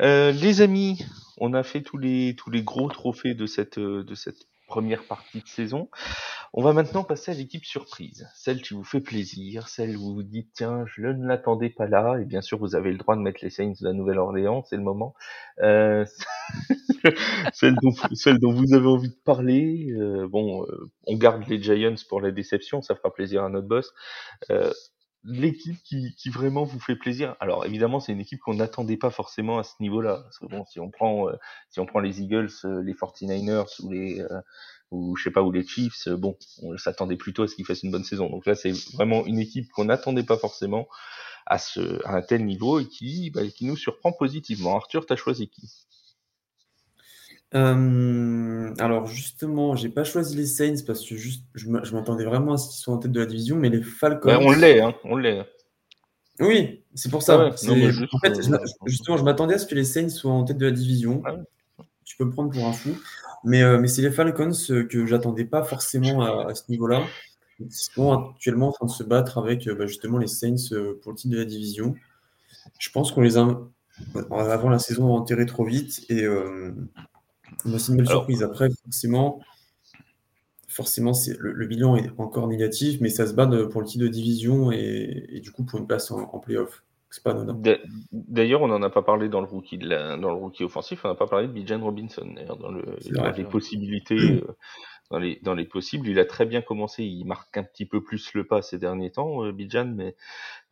Euh, les amis, on a fait tous les tous les gros trophées de cette de cette première partie de saison. On va maintenant passer à l'équipe surprise, celle qui vous fait plaisir, celle où vous dites tiens je ne l'attendais pas là, et bien sûr vous avez le droit de mettre les Saints de la Nouvelle-Orléans, c'est le moment. Euh, celle, dont, celle dont vous avez envie de parler. Euh, bon, euh, on garde les Giants pour la déception, ça fera plaisir à notre boss. L'équipe qui, vraiment vous fait plaisir. Alors évidemment, c'est une équipe qu'on n'attendait pas forcément à ce niveau-là. Parce que bon, si on prend euh, si on prend les Eagles, euh, les 49ers ou les euh, ou je sais pas les Chiefs, bon, on s'attendait plutôt à ce qu'ils fassent une bonne saison. Donc là, c'est vraiment une équipe qu'on n'attendait pas forcément à un tel niveau et qui bah, qui nous surprend positivement. Arthur, t'as choisi qui? Euh, alors justement, j'ai pas choisi les Saints parce que juste, je m'attendais vraiment à ce qu'ils soient en tête de la division, mais les Falcons. on l'est, hein, on l'est. Oui, c'est pour ça. En fait, euh, justement, je m'attendais à ce que les Saints soient en tête de la division. Tu peux me prendre pour un fou. Mais, euh, mais c'est les Falcons que j'attendais pas forcément à, ce niveau-là. Ils sont actuellement en train de se battre avec bah, justement les Saints pour le titre de la division. Je pense qu'on les a, avant la saison, enterrés trop vite. Et, c'est une belle surprise. Après, forcément, forcément le, bilan est encore négatif, mais ça se bat pour le titre de division et, du coup pour une place en, en playoff. C'est pas D'ailleurs, on n'en a pas parlé dans le rookie, dans le rookie offensif, on n'a pas parlé de Bijan Robinson, dans, le, les possibilités. Euh, dans les, dans les possibles. Il a très bien commencé, il marque un petit peu plus le pas ces derniers temps, euh, Bijan, mais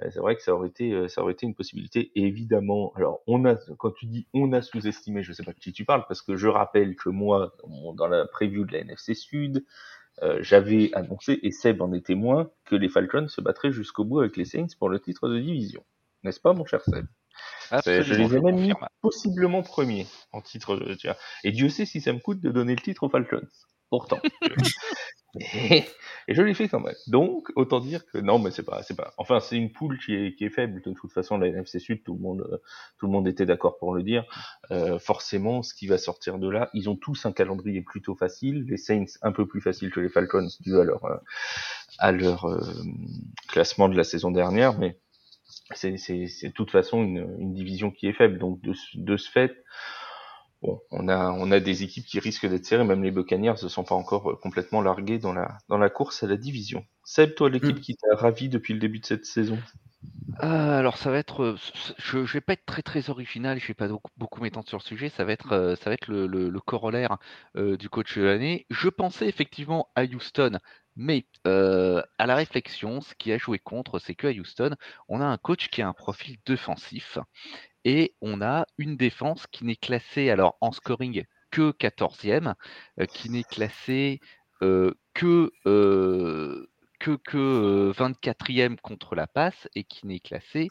euh, c'est vrai que ça aurait été, euh, ça aurait été une possibilité. Et évidemment, alors on a, quand tu dis on a sous-estimé, je sais pas de qui tu parles, parce que je rappelle que moi, dans la preview de la NFC Sud, euh, j'avais annoncé, et Seb en est témoin, que les Falcons se battraient jusqu'au bout avec les Saints pour le titre de division. N'est-ce pas, mon cher Seb? Je les ai même mis possiblement premiers en titre. De... Et Dieu sait si ça me coûte de donner le titre aux Falcons pourtant. et, je l'ai fait quand même. Donc, autant dire que non, mais c'est pas, c'est pas. Enfin, c'est une poule qui est, qui est faible. De toute façon, la NFC Sud, tout le monde, euh, tout le monde était d'accord pour le dire. Euh, forcément, ce qui va sortir de là, ils ont tous un calendrier plutôt facile. Les Saints un peu plus facile que les Falcons dû à leur, euh, à leur euh, classement de la saison dernière, mais c'est, de toute façon une, une division qui est faible. Donc, de, de ce fait bon, on a, on a des équipes qui risquent d'être serrées, même les Buccaneers ne sont pas encore euh, complètement largués dans la, dans la course à la division. Seb, toi, l'équipe mm. qui t'a ravi depuis le début de cette saison? Euh, alors ça va être, euh, je, je vais pas être très très original, je vais pas beaucoup, m'étendre sur le sujet, ça va être, ça va être le, le, corollaire du coach de l'année. Je pensais effectivement à Houston, mais à la réflexion, ce qui a joué contre, c'est qu'à Houston, on a un coach qui a un profil défensif et on a une défense qui n'est classée alors en scoring que 14e, euh, qui n'est classée euh, que, euh, que, que 24e contre la passe et qui n'est classée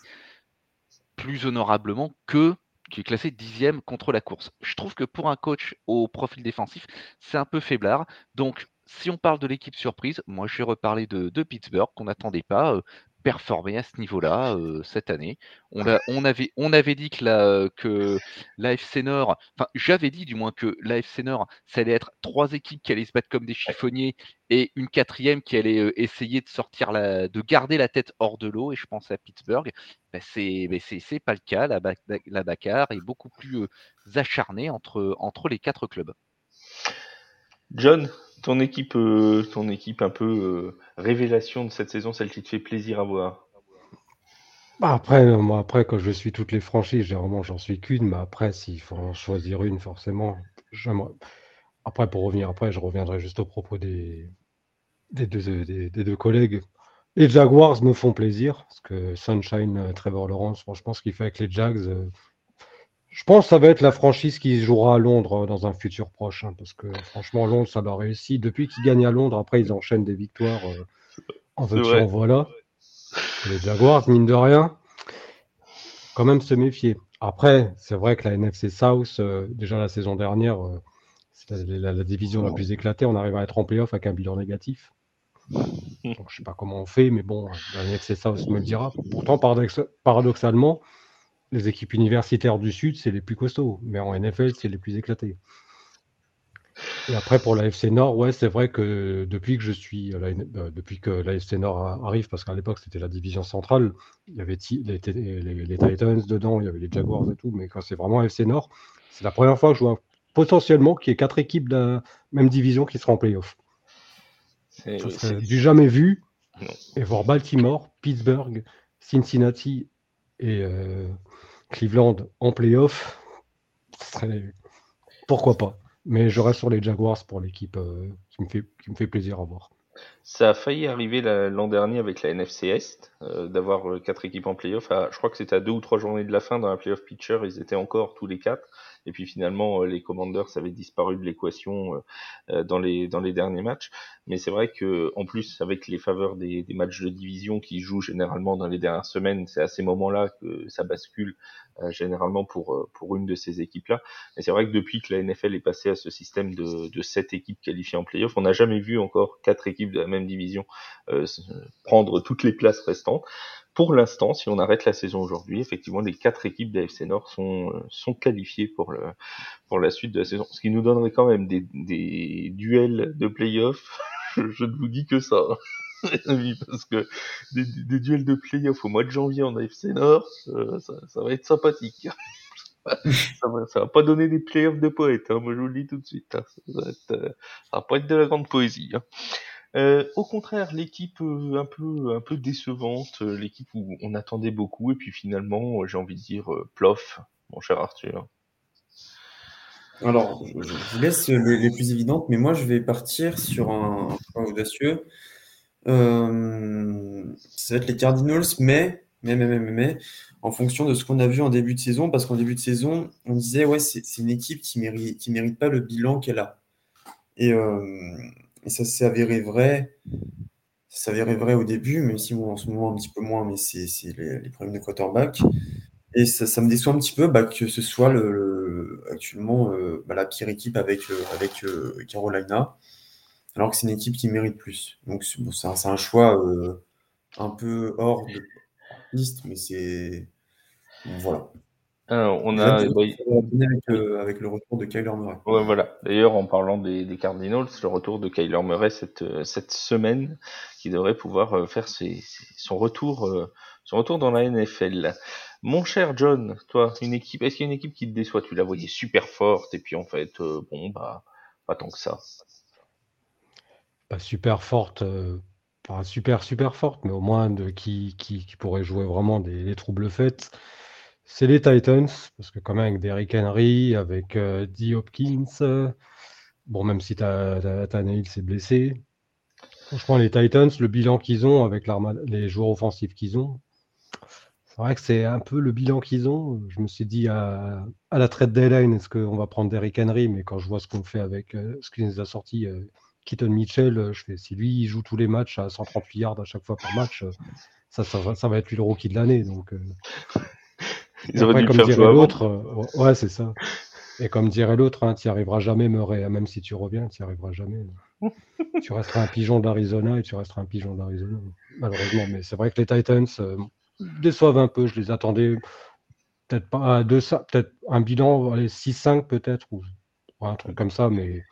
plus honorablement que qui est classé 10e contre la course. Je trouve que pour un coach au profil défensif, c'est un peu faiblard. Donc, si on parle de l'équipe surprise, moi je vais reparler de, de Pittsburgh qu'on n'attendait pas performé à ce niveau-là cette année. On, on, avait, on avait dit que la, que l'AFC Nord, enfin j'avais dit du moins que l'AFC Nord, ça allait être trois équipes qui allaient se battre comme des chiffonniers et une quatrième qui allait essayer de sortir la, de garder la tête hors de l'eau. Et je pense à Pittsburgh. Ben, c'est, ben, c'est, pas le cas. La, la Bacar est beaucoup plus acharnée entre, entre les quatre clubs. John, ton équipe, euh, ton équipe un peu euh, révélation de cette saison, celle qui te fait plaisir à voir bah après, euh, moi, après, quand je suis toutes les franchises, généralement, j'en suis qu'une, mais après, s'il faut en choisir une, forcément. Après, pour revenir après, je reviendrai juste au propos des, des, deux, des, deux collègues. Les Jaguars me font plaisir, parce que Sunshine, Trevor Lawrence, franchement, ce qu'il fait avec les Jags, je pense que ça va être la franchise qui jouera à Londres euh, dans un futur proche, hein, parce que franchement, Londres, ça leur réussi. Depuis qu'ils gagnent à Londres, après, ils enchaînent des victoires euh, en veux en voilà. Les Jaguars, mine de rien, quand même se méfier. Après, c'est vrai que la NFC South, euh, déjà la saison dernière, c'est la, division la plus éclatée. On arrive à être en playoff avec un bilan négatif. Donc, je ne sais pas comment on fait, mais bon, la NFC South me le dira. Pourtant, paradoxalement, les équipes universitaires du Sud, c'est les plus costauds, mais en NFL, c'est les plus éclatés. Et après, pour la FC Nord, ouais, c'est vrai que depuis que je suis, euh, depuis que la FC Nord arrive, parce qu'à l'époque, c'était la division centrale, il y avait les, Titans dedans, il y avait les Jaguars et tout, mais quand c'est vraiment FC Nord, c'est la première fois que je vois potentiellement qu'il y ait quatre équipes de la même division qui seront en playoff. C'est du jamais vu. Et voir Baltimore, Pittsburgh, Cincinnati et euh, Cleveland en playoff, pourquoi pas. Mais je reste sur les Jaguars pour l'équipe euh, qui, me fait, plaisir à voir. Ça a failli arriver l'an dernier avec la NFC Est, euh, d'avoir euh, quatre équipes en playoff. je crois que c'était à deux ou trois journées de la fin dans la playoff pitcher, ils étaient encore tous les quatre. Et puis finalement, les Commanders avaient disparu de l'équation dans les dans les derniers matchs. Mais c'est vrai que en plus, avec les faveurs des, des matchs de division qui jouent généralement dans les dernières semaines, c'est à ces moments-là que ça bascule euh, généralement pour euh, pour une de ces équipes-là. Et c'est vrai que depuis que la NFL est passée à ce système de, de sept équipes qualifiées en playoff, on n'a jamais vu encore quatre équipes de la même division euh, prendre toutes les places restantes. Pour l'instant, si on arrête la saison aujourd'hui, effectivement, les quatre équipes d'AFC Nord sont, sont qualifiées pour, le, pour la suite de la saison. Ce qui nous donnerait quand même des, des duels de playoff. je ne vous dis que ça. parce que des, duels de playoff au mois de janvier en AFC Nord, euh, ça, va être sympathique. ça, va, va pas donner des playoffs de poètes, hein, moi je vous le dis tout de suite. Hein. Ça, va euh, va pas être de la grande poésie. Hein. Euh, au contraire, l'équipe un peu un peu décevante, l'équipe où on attendait beaucoup et puis finalement, j'ai envie de dire plof, mon cher Arthur. Alors, je vous laisse les, plus évidentes, mais moi je vais partir sur un, point audacieux. Euh, ça va être les Cardinals, mais, mais, mais, mais, mais, en fonction de ce qu'on a vu en début de saison, parce qu'en début de saison, on disait, ouais, c'est une équipe qui mérite, qui mérite pas le bilan qu'elle a. Et, euh, et ça s'est avéré vrai. Ça s'avérait vrai au début, même si bon, en ce moment un petit peu moins, mais c'est les, les, problèmes de quarterback. Et ça, me déçoit un petit peu bah, que ce soit le, actuellement euh, bah, la pire équipe avec, avec Carolina alors que c'est une équipe qui mérite plus. Donc c'est un, choix euh, un peu hors de liste, mais c'est voilà. On a bah, avec, euh, avec, le retour de Kyler Murray. Ouais, voilà. D'ailleurs, en parlant des, Cardinals, le retour de Kyler Murray cette, euh, cette semaine, qui devrait pouvoir faire son retour, son retour dans la NFL. Mon cher John, toi, une équipe, est-ce qu'il y a une équipe qui te déçoit? Tu la voyais super forte et puis en fait, bon bah, pas tant que ça pas super forte, euh, pas super, super forte, mais au moins de qui, qui, pourrait jouer vraiment des, troubles faits. C'est les Titans, parce que quand même avec Derrick Henry, avec euh, D. Hopkins, euh, bon, même si Tannehill s'est blessé. Franchement, les Titans, le bilan qu'ils ont avec les joueurs offensifs qu'ils ont, c'est vrai que c'est un peu le bilan qu'ils ont. Je me suis dit à, la trade deadline, est-ce qu'on va prendre Derrick Henry? Mais quand je vois ce qu'on fait avec ce qu'il nous a sorti Keaton Mitchell, euh, je fais, si lui il joue tous les matchs à 138 yards à chaque fois par match, euh, ça, ça, va être lui le rookie de l'année. Donc, euh. comme dirait l'autre, ouais, c'est ça. Et comme dirait l'autre, hein, tu n'y arriveras jamais, Murray. Même si tu reviens, tu n'y arriveras jamais. tu resteras un pigeon d'Arizona et tu resteras un pigeon d'Arizona, malheureusement. Mais c'est vrai que les Titans euh, déçoivent un peu. Je les attendais peut-être pas à deux, peut-être un bilan 6-5 peut-être, ou un truc comme ça, mais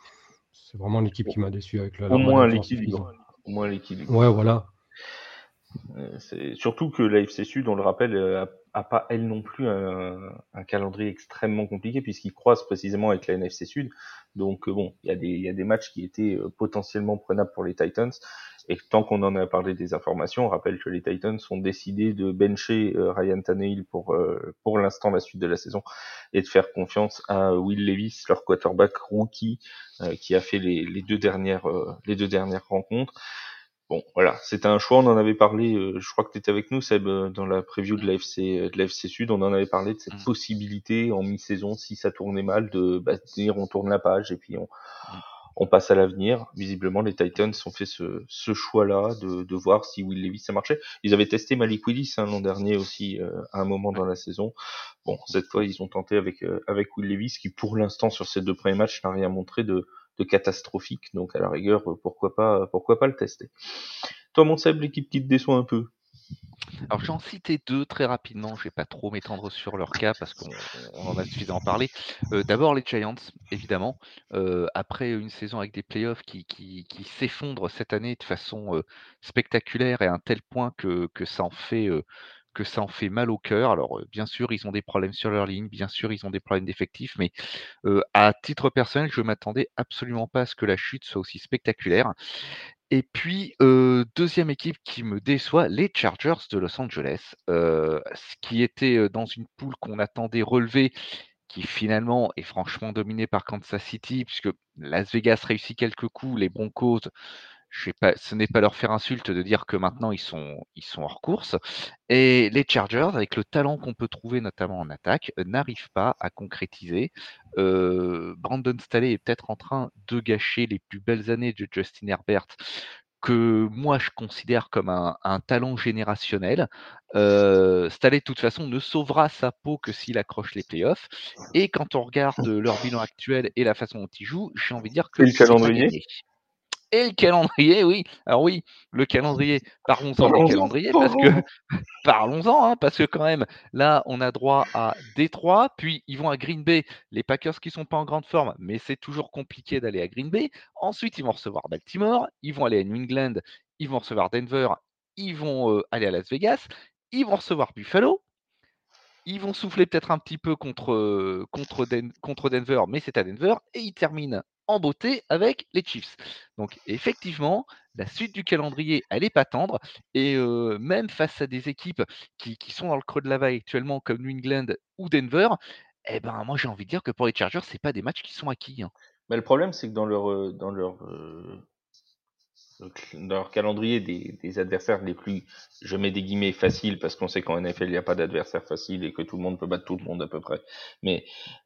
c'est vraiment l'équipe qui m'a déçu avec la. Au moins l'équilibre. Au moins l'équilibre. Ouais, voilà. Euh, c'est surtout que la FC Sud, on le rappelle, euh, a, pas elle non plus un, calendrier extrêmement compliqué puisqu'il croise précisément avec la NFC Sud. Donc euh, bon, il y a des y a des matchs qui étaient potentiellement prenables pour les Titans. Et tant qu'on en a parlé des informations, on rappelle que les Titans ont décidé de bencher Ryan Tannehill pour pour l'instant la suite de la saison et de faire confiance à Will Levis, leur quarterback rookie, qui a fait les, les deux dernières les deux dernières rencontres. Bon, voilà, c'était un choix, on en avait parlé, euh, je crois que tu étais avec nous, Seb, euh, dans la preview de l'AFC, euh, de l'AFC Sud, on en avait parlé de cette mm. possibilité en mi-saison, si ça tournait mal, de bah, dire on tourne la page et puis on, mm. on passe à l'avenir. Visiblement, les Titans ont fait ce, ce choix-là de, de voir si Will Levis ça marchait. Ils avaient testé Malik Willis hein, l'an dernier aussi à un moment dans la saison. Bon, cette fois, ils ont tenté avec, avec Will Levis, qui pour l'instant, sur ces deux premiers matchs, n'a rien montré de de catastrophique. Donc à la rigueur, pourquoi pas, pourquoi pas le tester. Toi, mon Seb, l'équipe qui te déçoit un peu? Alors j'en citais deux très rapidement, je vais pas trop m'étendre sur leur cas parce qu'on en a suffisamment parlé. Euh, d'abord les Giants, évidemment. Euh, après une saison avec des playoffs qui, s'effondrent cette année de façon euh, spectaculaire et à un tel point que, que ça en fait que ça en fait mal au cœur. Alors, bien sûr, ils ont des problèmes sur leur ligne, bien sûr, ils ont des problèmes d'effectifs, mais à titre personnel, je ne m'attendais absolument pas à ce que la chute soit aussi spectaculaire. Et puis, deuxième équipe qui me déçoit, les Chargers de Los Angeles, ce qui était dans une poule qu'on attendait relever, qui finalement est franchement dominée par Kansas City, puisque Las Vegas réussit quelques coups, les Broncos pas, ce n'est pas leur faire insulte de dire que maintenant ils sont, ils sont hors course. Et les Chargers, avec le talent qu'on peut trouver notamment en attaque, n'arrivent pas à concrétiser. Euh, Brandon Staley est peut-être en train de gâcher les plus belles années de Justin Herbert que moi je considère comme un, talent générationnel. Euh, Staley, de toute façon, ne sauvera sa peau que s'il accroche les playoffs. Et quand on regarde leur bilan actuel et la façon dont ils jouent, j'ai envie de dire que. le calendrier? Et le calendrier, oui. Alors oui, le calendrier. Parlons-en du calendrier parce que parlons-en, hein, parce que quand même, là, on a droit à Détroit, puis ils vont à Green Bay. Les Packers qui sont pas en grande forme, mais c'est toujours compliqué d'aller à Green Bay. Ensuite, ils vont recevoir Baltimore, ils vont aller à New England, ils vont recevoir Denver, ils vont euh, aller à Las Vegas, ils vont recevoir Buffalo. Ils vont souffler peut-être un petit peu contre, euh, contre Denver, mais c'est à Denver. Et ils terminent en beauté avec les Chiefs. Donc effectivement, la suite du calendrier, elle est pas tendre. Et même face à des équipes qui, sont dans le creux de la vague actuellement, comme New England ou Denver, eh ben moi j'ai envie de dire que pour les Chargers, c'est pas des matchs qui sont acquis. Hein. Mais le problème, c'est que dans leur, dans leur dans leur calendrier des, des, adversaires les plus, je mets des guillemets faciles parce qu'on sait qu'en NFL il n'y a pas d'adversaire facile et que tout le monde peut battre tout le monde à peu près. Mais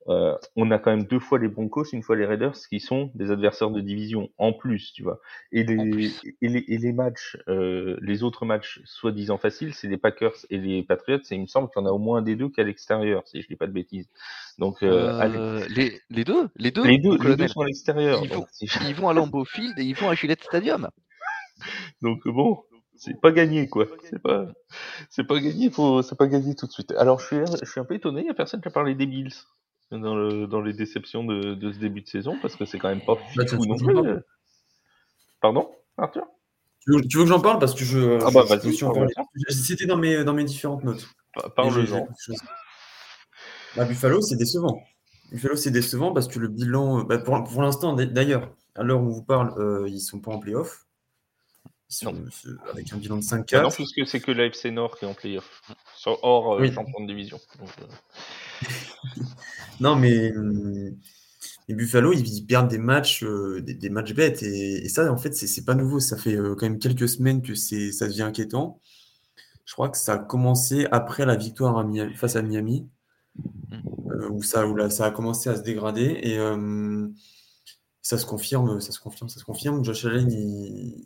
euh, on a quand même deux fois les Broncos, une fois les Raiders qui sont des adversaires de division en plus, tu vois. Et les, et les, et les matchs, euh, les autres matchs soi-disant faciles, c'est les Packers et les Patriots. Et il me semble qu'il y en a au moins des deux qu'à l'extérieur, si je dis pas de bêtises. Donc euh, les, les, deux, les deux, les deux, les deux sont à l'extérieur. Ils, ils, vont à Lambeau Field et ils vont à Gillette Stadium. Donc bon, c'est pas gagné quoi. C'est pas, c'est pas gagné, faut, c'est pas gagné tout de suite. Alors je suis, je suis un peu étonné, il y a personne qui a parlé des Bills dans, le, dans les déceptions de, de ce début de saison parce que c'est quand même pas bah, fou non plus. Pardon, Arthur? Tu veux, tu veux, que j'en parle? Parce que je. Ah bah vas-y. C'était dans mes, dans mes différentes notes. Parle-en. Bah, Buffalo, c'est décevant. Buffalo, c'est décevant parce que le bilan, bah, pour, pour l'instant d'ailleurs, à l'heure où on vous parle, euh, ils ne sont pas en playoff. Avec un bilan de 5-4. Ah non, puisque c'est que l'AFC Nord qui est en playoff, hors euh, champion de division. Euh. non, mais les Buffalo, ils, perdent des matchs, des, matchs bêtes. Et, ça, en fait, c'est pas nouveau. Ça fait quand même quelques semaines que ça devient inquiétant. Je crois que ça a commencé après la victoire face à Miami, mmh. où, ça, où ça a commencé à se dégrader. Et ça se confirme, ça se confirme, ça se confirme. Josh Allen, il,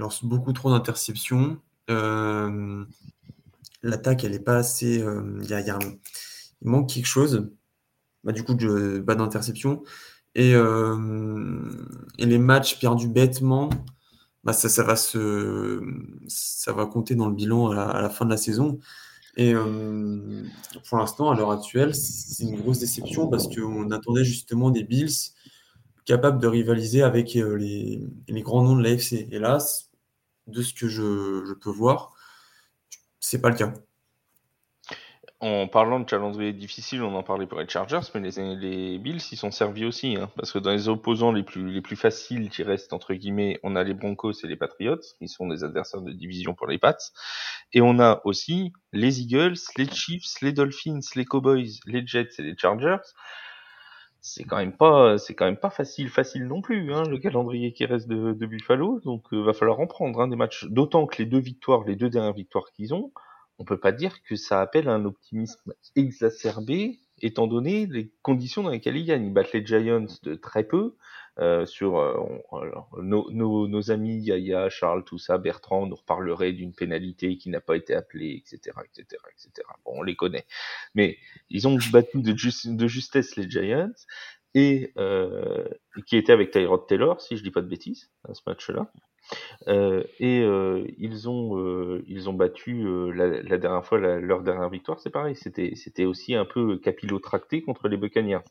lance beaucoup trop d'interceptions. Euh, l'attaque, elle n'est pas assez. Euh, il, manque quelque chose. Bah, du coup, pas d'interception. Et, et les matchs perdus bêtement, bah ça, ça, va se, ça va compter dans le bilan à la, fin de la saison. Et pour l'instant, à l'heure actuelle, c'est une grosse déception parce qu'on attendait justement des Bills capables de rivaliser avec les, les grands noms de l'AFC. Hélas, de ce que je, peux voir, c'est pas le cas. En parlant de calendrier difficile, on en parlait pour les Chargers, mais les, les Bills ils sont servis aussi, hein, parce que dans les opposants les plus, les plus faciles qui restent entre guillemets, on a les Broncos et les Patriots, qui sont des adversaires de division pour les Pats, et on a aussi les Eagles, les Chiefs, les Dolphins, les Cowboys, les Jets et les Chargers. C'est quand même pas, c'est quand même pas facile, facile non plus, hein, le calendrier qui reste de, Buffalo, donc euh, va falloir en prendre hein, des matchs. D'autant que les deux victoires, les deux dernières victoires qu'ils ont, on peut pas dire que ça appelle un optimisme exacerbé, étant donné les conditions dans lesquelles ils gagnent. Ils battent les Giants de très peu. Euh, sur euh, nos, nos, nos, amis Yaya, Charles, tout ça, Bertrand nous reparlerait d'une pénalité qui n'a pas été appelée, etc., etc., etc. Bon, on les connaît, mais ils ont battu de, de justesse les Giants et euh, qui était avec Tyrod Taylor, si je dis pas de bêtises, à ce match-là. Euh, et euh, ils ont euh, ils ont battu la, la, dernière fois leur dernière victoire, c'est pareil, c'était c'était aussi un peu capillotracté contre les Buccaneers.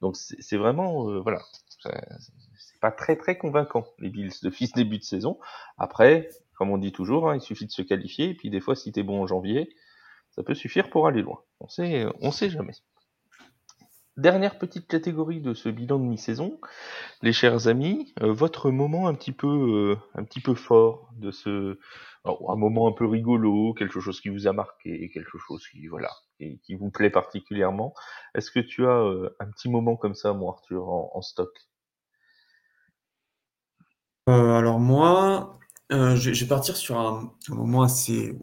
Donc c'est vraiment voilà, c'est pas très très convaincant les Bills de fils début de saison. Après, comme on dit toujours, hein, il suffit de se qualifier et puis des fois si t'es bon en janvier, ça peut suffire pour aller loin. On sait on sait jamais. Dernière petite catégorie de ce bilan de mi-saison, les chers amis, euh, votre moment un petit peu, euh, un petit peu fort de ce, un moment un peu rigolo, quelque chose qui vous a marqué, quelque chose qui, voilà, qui, vous plaît particulièrement. Est-ce que tu as euh, un petit moment comme ça, moi, Arthur, en, stock? Alors moi, je, vais partir sur un, moment assez,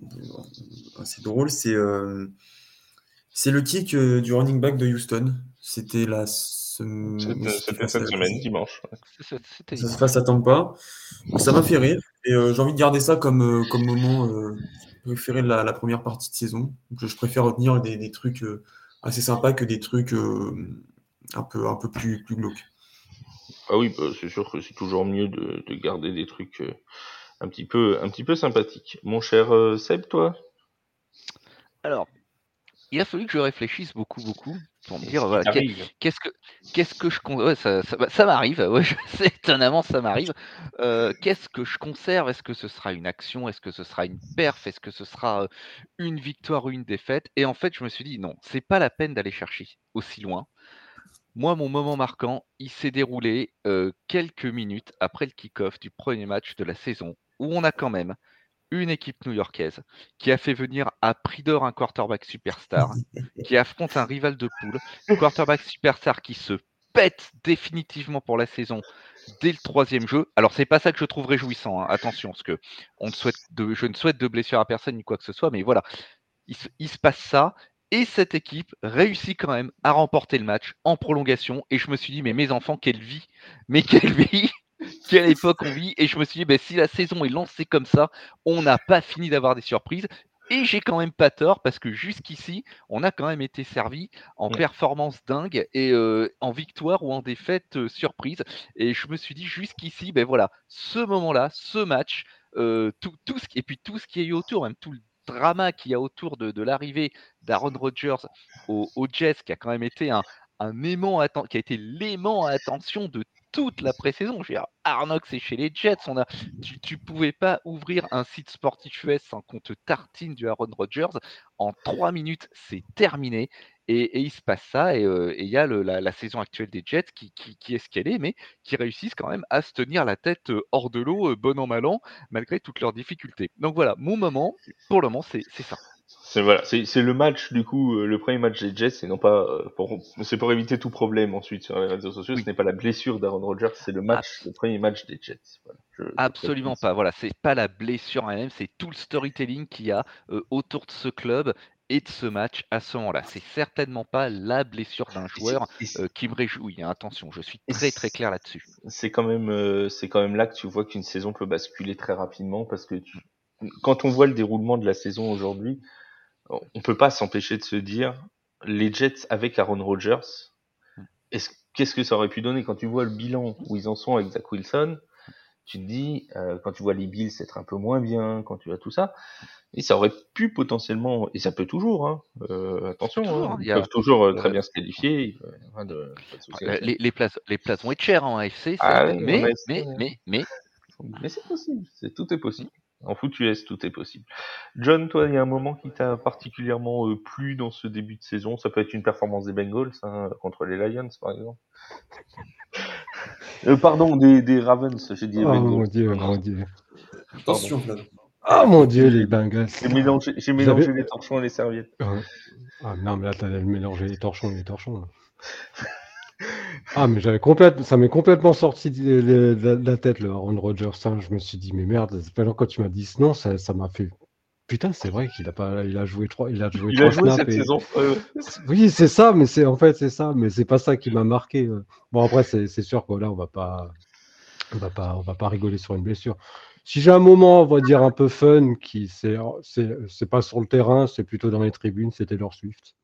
assez drôle. C'est c'est le kick du running back de Houston. C'était la semaine. C'était cette semaine, dimanche. Ça se passe à Tampa. Ça m'a fait rire. Et euh, j'ai envie de garder ça comme, euh, comme moment euh, préféré de la, première partie de saison. Donc, je préfère retenir des, des trucs assez sympas que des trucs un, peu, un peu plus, plus glauques. Ah oui, bah, c'est sûr que c'est toujours mieux de, de, garder des trucs un, petit peu, un petit peu sympathiques. Mon cher Seb, toi? Alors, il a fallu que je réfléchisse beaucoup, beaucoup pour me dire voilà, qu'est-ce que qu'est-ce que je ouais, ça, ça, bah, ça m'arrive, ouais, je sais, étonnamment ça m'arrive. Euh, qu'est-ce que je conserve? Est-ce que ce sera une action? Est-ce que ce sera une perf? Est-ce que ce sera euh, une victoire ou une défaite? Et en fait, je me suis dit non, c'est pas la peine d'aller chercher aussi loin. Moi, mon moment marquant, il s'est déroulé euh, quelques minutes après le kick-off du premier match de la saison, où on a quand même une équipe new-yorkaise qui a fait venir à prix d'or un quarterback superstar, qui affronte un rival de poule, quarterback superstar qui se pète définitivement pour la saison dès le troisième jeu. Alors c'est pas ça que je trouve réjouissant, hein. attention, parce que on souhaite de, je ne souhaite de blessure à personne ni quoi que ce soit, mais voilà, il se, passe ça. Et cette équipe réussit quand même à remporter le match en prolongation. Et je me suis dit, mais mes enfants, quelle vie Mais quelle vie quelle époque on vit. Et je me suis dit, ben, si la saison est lancée comme ça, on n'a pas fini d'avoir des surprises. Et j'ai quand même pas tort parce que jusqu'ici, on a quand même été servi en performance dingue et euh, en victoire ou en défaite euh, surprise. Et je me suis dit jusqu'ici, ben voilà, ce moment-là, ce match, euh, tout, tout ce, et puis tout ce qui est eu autour, même tout le drama qu'il y a autour de, l'arrivée d'Aaron Rodgers au, au, Jets, qui a quand même été un, un aimant, qui a été l'aimant à attention de toute la pré-saison. Je veux Arnox est chez les Jets. On a, tu, ne pouvais pas ouvrir un site sportif US sans qu'on te tartine du Aaron Rodgers. En trois minutes, c'est terminé. Et, il se passe ça. Et euh, il y a la, saison actuelle des Jets qui, est ce qu'elle est, mais qui réussissent quand même à se tenir la tête euh, hors de l'eau, euh, bon an, mal an, malgré toutes leurs difficultés. Donc voilà, mon moment, pour le moment, c'est ça. C'est voilà, c'est le match du coup, euh, le premier match des Jets, c'est non pas euh, pour, c'est pour éviter tout problème ensuite sur les réseaux sociaux. Ce n'est pas la blessure d'Aaron Rodgers, c'est le match, le premier match des Jets. Absolument pas. Voilà, c'est pas la blessure elle-même, c'est tout le storytelling qu'il y a euh, autour de ce club et de ce match à ce moment-là. C'est certainement pas la blessure d'un joueur qui me réjouit. Hein. Attention, je suis très très clair là-dessus. C'est quand même, c'est quand même là que tu vois qu'une saison peut basculer très rapidement parce que tu, quand on voit le déroulement de la saison aujourd'hui, on peut pas s'empêcher de se dire les Jets avec Aaron Rodgers, est-ce qu'est-ce que ça aurait pu donner? Quand tu vois le bilan où ils en sont avec Zach Wilson Tu te dis, euh, quand tu vois les Bills être un peu moins bien, quand tu vois tout ça, et ça aurait pu potentiellement, et ça peut toujours, hein, euh, attention, toujours, hein, ils peuvent toujours euh, très bien se qualifier. De, les, les, places, les places vont être chères en AFC, ah, mais, mais, mais, mais, mais, c'est possible, c'est tout est possible. En foot US, tout est possible. John, toi, il y a un moment qui t'a particulièrement euh, plu dans ce début de saison? Ça peut être une performance des Bengals hein, contre les Lions, par exemple. euh, pardon, des, des Ravens, j'ai dit. Oh mon dieu, mon dieu. Attention, ah mon dieu, les Bengals. J'ai mélangé, j'ai mélangé les torchons et les serviettes. Ah non, mais là, t'as mélangé les torchons et les torchons. Ah, mais j'avais complètement, ça m'est complètement sorti de, la tête, le Aaron Rodgers. Hein. Je me suis dit, mais merde, quand tu m'as dit ce nom, ça, ça m'a fait. Putain, c'est vrai qu'il a pas, il a joué trois, il a joué il a joué cette saison. Oui, c'est ça, mais c'est en fait c'est ça, mais c'est pas ça qui m'a marqué. Euh. Bon après, c'est sûr que là, on va pas, on va pas, on va pas rigoler sur une blessure. Si j'ai un moment, on va dire un peu fun, qui c'est c'est pas sur le terrain, c'est plutôt dans les tribunes, c'était leur Swift.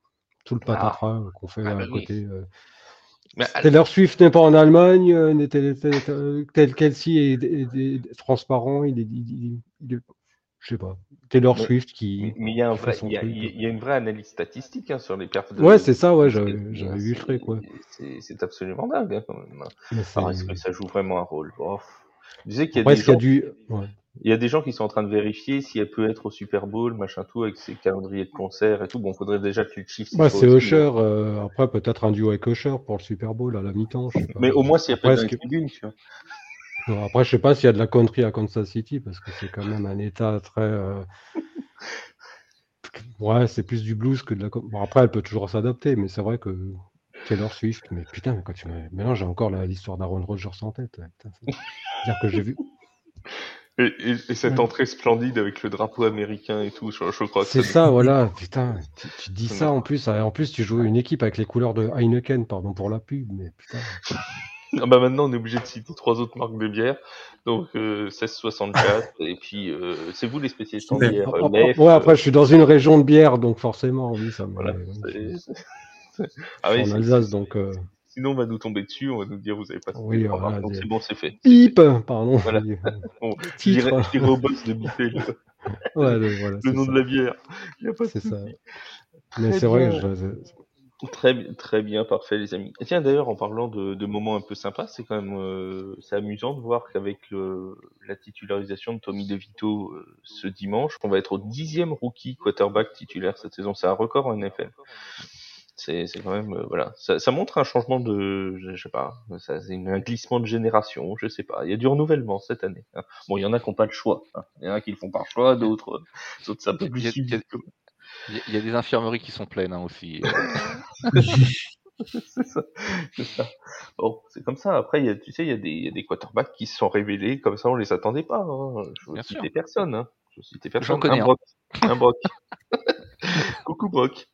Tout le ah. patatras qu'on fait ah, à bah côté. Euh. Taylor Swift n'est pas en Allemagne, euh, tel Kelsey est, est, transparent, il est, il, il, je sais pas. Taylor Swift qui. Mais il y, a y, a une vraie analyse statistique hein, sur les pertes de. Ouais, c'est ça, ouais, j'avais vu le truc, quoi. C'est absolument dingue, hein, quand même. est-ce que ça joue vraiment un rôle? Je disais qu'il y a des gens... du... Il y a des gens qui sont en train de vérifier si elle peut être au Super Bowl, machin tout, avec ses calendriers de concert et tout. Bon, faudrait déjà que tu le chiffres. Ouais, c'est Usher. Euh, après, peut-être un duo avec Usher pour le Super Bowl à la mi-temps. Mais au moins, s'il y a pas de tribune, tu vois. après, je sais pas s'il y a de la country à Kansas City, parce que c'est quand même un état très. Euh, ouais, c'est plus du blues que de la. Bon, après, elle peut toujours s'adapter, mais c'est vrai que Taylor Swift, mais putain, quand tu Maintenant, j'ai encore l'histoire d'Aaron Rodgers en tête. C'est-à-dire que j'ai vu. Et, cette entrée splendide avec le drapeau américain et tout, je, crois. C'est ça, voilà. Putain, tu, dis ça en plus. En plus, tu joues une équipe avec les couleurs de Heineken, pardon pour la pub, mais putain. ah bah maintenant, on est obligé de citer trois autres marques de bière. Donc, euh, 1664. et puis, euh, c'est vous les spécialistes en bière. ouais, après, je suis dans une région de bière, donc forcément, oui, ça me. Voilà, ah oui, en Alsace, donc. Euh, Sinon, on va nous tomber dessus, on va nous dire, vous avez pas oui, voilà, Donc c'est bon, c'est fait. Pip Pardon. Voilà. bon, je au boss de biffer le, ouais, le, voilà, le nom ça. de la bière. C'est ça. Mais c'est vrai, je... Très, très bien, parfait, les amis. Et tiens, d'ailleurs, en parlant de, de, moments un peu sympas, c'est quand même euh, c'est amusant de voir qu'avec la titularisation de Tommy DeVito euh, ce dimanche, on va être au dixième rookie quarterback titulaire cette saison. C'est un record en NFL. C'est quand même euh, voilà, ça, ça, montre un changement de, je, sais pas, ça, c'est un glissement de génération, je sais pas. Il y a du renouvellement cette année. Hein. Bon, il y en a qui n'ont pas le choix. Hein. Il y en a qui le font par choix, d'autres, d'autres ça peut plus. Il y, a, il y, a des infirmeries qui sont pleines hein, aussi. c'est ça, ça. Bon, c'est comme ça. Après, il y a, tu sais, il y, a des, y a des quarterbacks qui se sont révélés comme ça, on les attendait pas. Hein. Je veux citer personne. Hein. Je veux citer personne. Un Brock. Un Brock. Coucou Brock.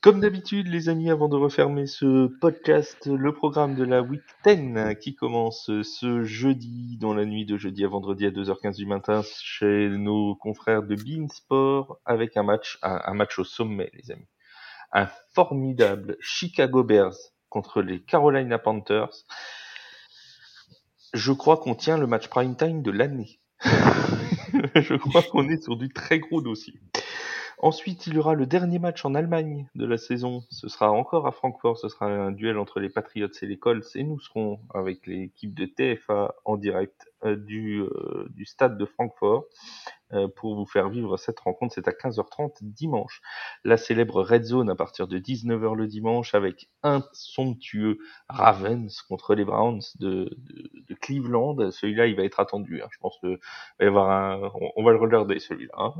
Comme d'habitude, les amis, avant de refermer ce podcast, le programme de la Week 10 qui commence ce jeudi, dans la nuit de jeudi à vendredi à 2h15 du matin, chez nos confrères de Beansport, avec un match, un, match au sommet, les amis. Un formidable Chicago Bears contre les Carolina Panthers. Je crois qu'on tient le match prime time de l'année. Je crois qu'on est sur du très gros dossier. Ensuite, il y aura le dernier match en Allemagne de la saison. Ce sera encore à Francfort. Ce sera un duel entre les Patriots et les Colts. Et nous serons avec l'équipe de TFA en direct euh, du, euh, du stade de Francfort. Euh, pour vous faire vivre cette rencontre. C'est à 15h30 dimanche. La célèbre Red Zone à partir de 19h le dimanche avec un somptueux Ravens contre les Browns de, Cleveland. Celui-là, il va être attendu. Hein. Je pense que va on, va le regarder celui-là. Hein.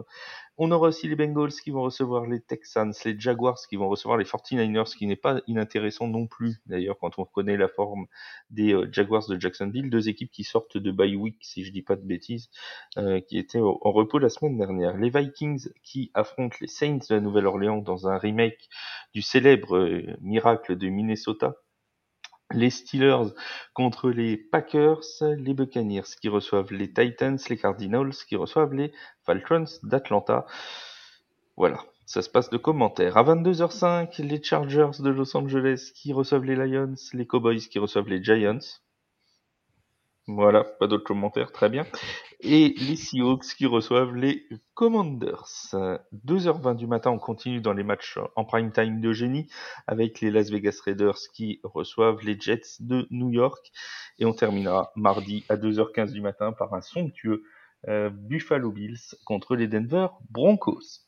On aura aussi les Bengals qui vont recevoir les Texans, les Jaguars qui vont recevoir les 49ers, qui n'est pas inintéressant non plus, d'ailleurs, quand on connaît la forme des euh, Jaguars de Jacksonville, deux équipes qui sortent de bye week, si je dis pas de bêtises, euh, qui étaient en repos la semaine dernière. Les Vikings qui affrontent les Saints de la Nouvelle-Orléans dans un remake du célèbre euh, miracle de Minnesota. Les Steelers contre les Packers, les Buccaneers qui reçoivent les Titans, les Cardinals qui reçoivent les Falcons d'Atlanta. Voilà, Ça se passe de commentaires. À 22h05, les Chargers de Los Angeles qui reçoivent les Lions, les Cowboys qui reçoivent les Giants. Voilà, pas d'autres commentaires, très bien. Et les Seahawks qui reçoivent les Commanders. 2h20 du matin, on continue dans les matchs en prime time de génie avec les Las Vegas Raiders qui reçoivent les Jets de New York. Et on terminera mardi à 2h15 du matin par un somptueux euh, Buffalo Bills contre les Denver Broncos.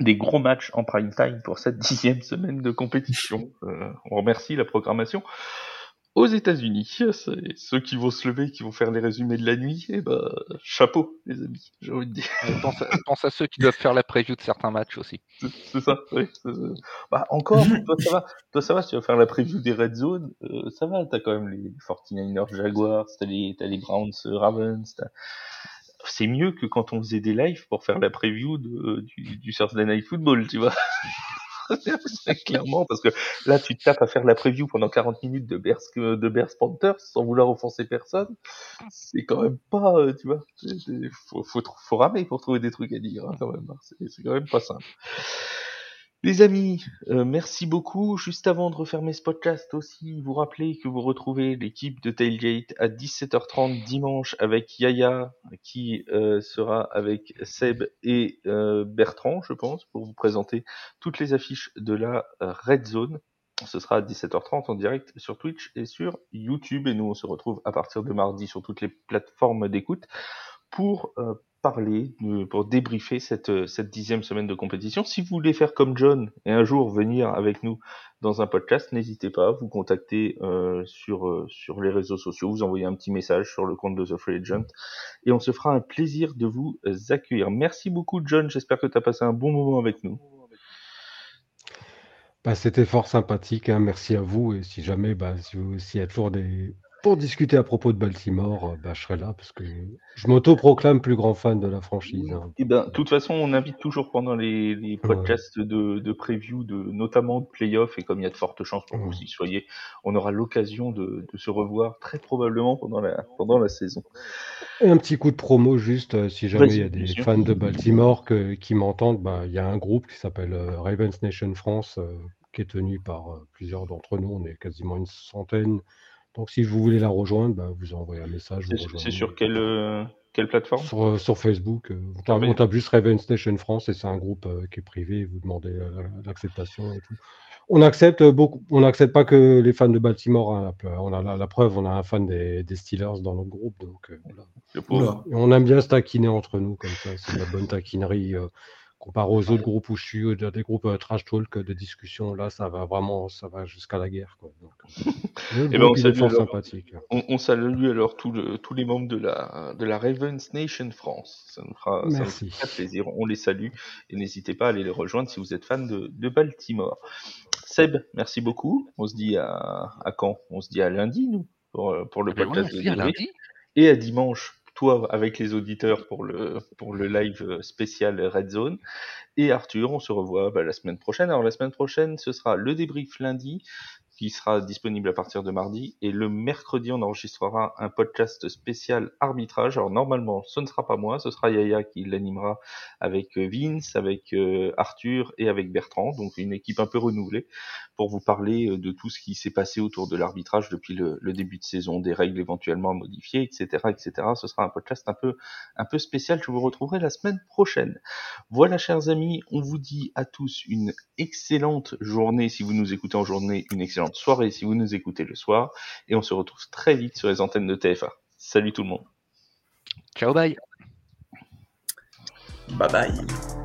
Des gros matchs en prime time pour cette dixième semaine de compétition. Euh, on remercie la programmation aux États-Unis. C'est ceux qui vont se lever, qui vont faire les résumés de la nuit. Et eh ben, chapeau, les amis, j'ai envie de dire. pense, à, pense, à, ceux qui doivent faire la preview de certains matchs aussi. C'est ça, oui. Bah, encore, toi ça va, toi ça va, si tu vas faire la preview des Red Zone, euh, ça va, t'as quand même les 49ers Jaguars, t'as les, as les Browns Ravens, c'est mieux que quand on faisait des lives pour faire la preview de, du, du Thursday Night Football, tu vois. Clairement, parce que là, tu te tapes à faire la preview pendant 40 minutes de Bears, de Panthers sans vouloir offenser personne. C'est quand même pas, euh, tu vois, faut, faut, faut, ramer pour trouver des trucs à dire, hein, quand même. Hein. C'est quand même pas simple. Les amis, euh, merci beaucoup. Juste avant de refermer ce podcast aussi, vous rappelez que vous retrouvez l'équipe de Tailgate à 17h30 dimanche avec Yaya qui euh, sera avec Seb et euh, Bertrand, je pense, pour vous présenter toutes les affiches de la Red Zone. Ce sera à 17h30 en direct sur Twitch et sur YouTube. Et nous, on se retrouve à partir de mardi sur toutes les plateformes d'écoute pour parler, pour débriefer cette, euh, cette dixième semaine de compétition. Si vous voulez faire comme John et un jour venir avec nous dans un podcast, n'hésitez pas, vous contacter euh, sur, euh, les réseaux sociaux, vous envoyez un petit message sur le compte de The Free Agent et on se fera un plaisir de vous accueillir. Merci beaucoup John, j'espère que tu as passé un bon moment avec nous. Bah, C'était fort sympathique, hein. merci à vous et si jamais, bah, si vous s'il y a toujours des, pour discuter à propos de Baltimore, euh, bah, je serai là parce que je m'auto-proclame plus grand fan de la franchise. Hein. Et eh ben, de toute façon, on invite toujours pendant les, podcasts de, de, preview, de, notamment de playoff, et comme il y a de fortes chances pour que vous y soyez, on aura l'occasion de, se revoir très probablement pendant la, pendant la saison. Et un petit coup de promo juste, euh, si jamais il y a des fans de Baltimore qui m'entendent, bah, il y a un groupe qui s'appelle euh, Ravens Nation France, qui est tenu par plusieurs d'entre nous, on est quasiment une centaine donc, si vous voulez la rejoindre, bah, vous envoyez un message. C'est sur quelle, euh, quelle plateforme? Sur, euh, sur, Facebook. Euh, on tape juste Raven Station France et c'est un groupe qui est privé. Vous demandez l'acceptation et tout. On accepte beaucoup. On n'accepte pas que les fans de Baltimore. Hein, on a la, preuve, on a un fan des, Steelers dans notre groupe. Donc, on aime bien se taquiner entre nous comme ça. C'est la bonne taquinerie comparé aux autres groupes où je suis, des groupes euh, trash talk de discussion, là, ça va vraiment, ça va jusqu'à la guerre. Quoi. Donc, euh, eh ben, on, salue alors, on, salue alors tous les membres de la, de la Ravens Nation France. Ça nous fera, ça plaisir. On les salue et n'hésitez pas à aller les rejoindre si vous êtes fan de, de Baltimore. Seb, merci beaucoup. On se dit à, à quand? On se dit à lundi, nous, pour, pour le ben podcast de lundi. Et à dimanche toi avec les auditeurs pour le, pour le live euh, spécial Red Zone. Et Arthur, on se revoit bah, la semaine prochaine. Alors la semaine prochaine, ce sera le débrief lundi qui sera disponible à partir de mardi. Et le mercredi, on enregistrera un podcast spécial arbitrage. Alors normalement, ce ne sera pas moi, ce sera Yaya qui l'animera avec euh, Vince, avec euh, Arthur et avec Bertrand. Donc une équipe un peu renouvelée pour vous parler euh, de tout ce qui s'est passé autour de l'arbitrage depuis le, début de saison, des règles éventuellement modifiées, etc., etc. Ce sera un podcast un peu, un peu spécial. Je vous retrouverai la semaine prochaine. Voilà, chers amis, on vous dit à tous une excellente journée si vous nous écoutez en journée, une excellente soirée si vous nous écoutez le soir. Et on se retrouve très vite sur les antennes de TFA. Salut tout le monde. Ciao, bye. Bye bye.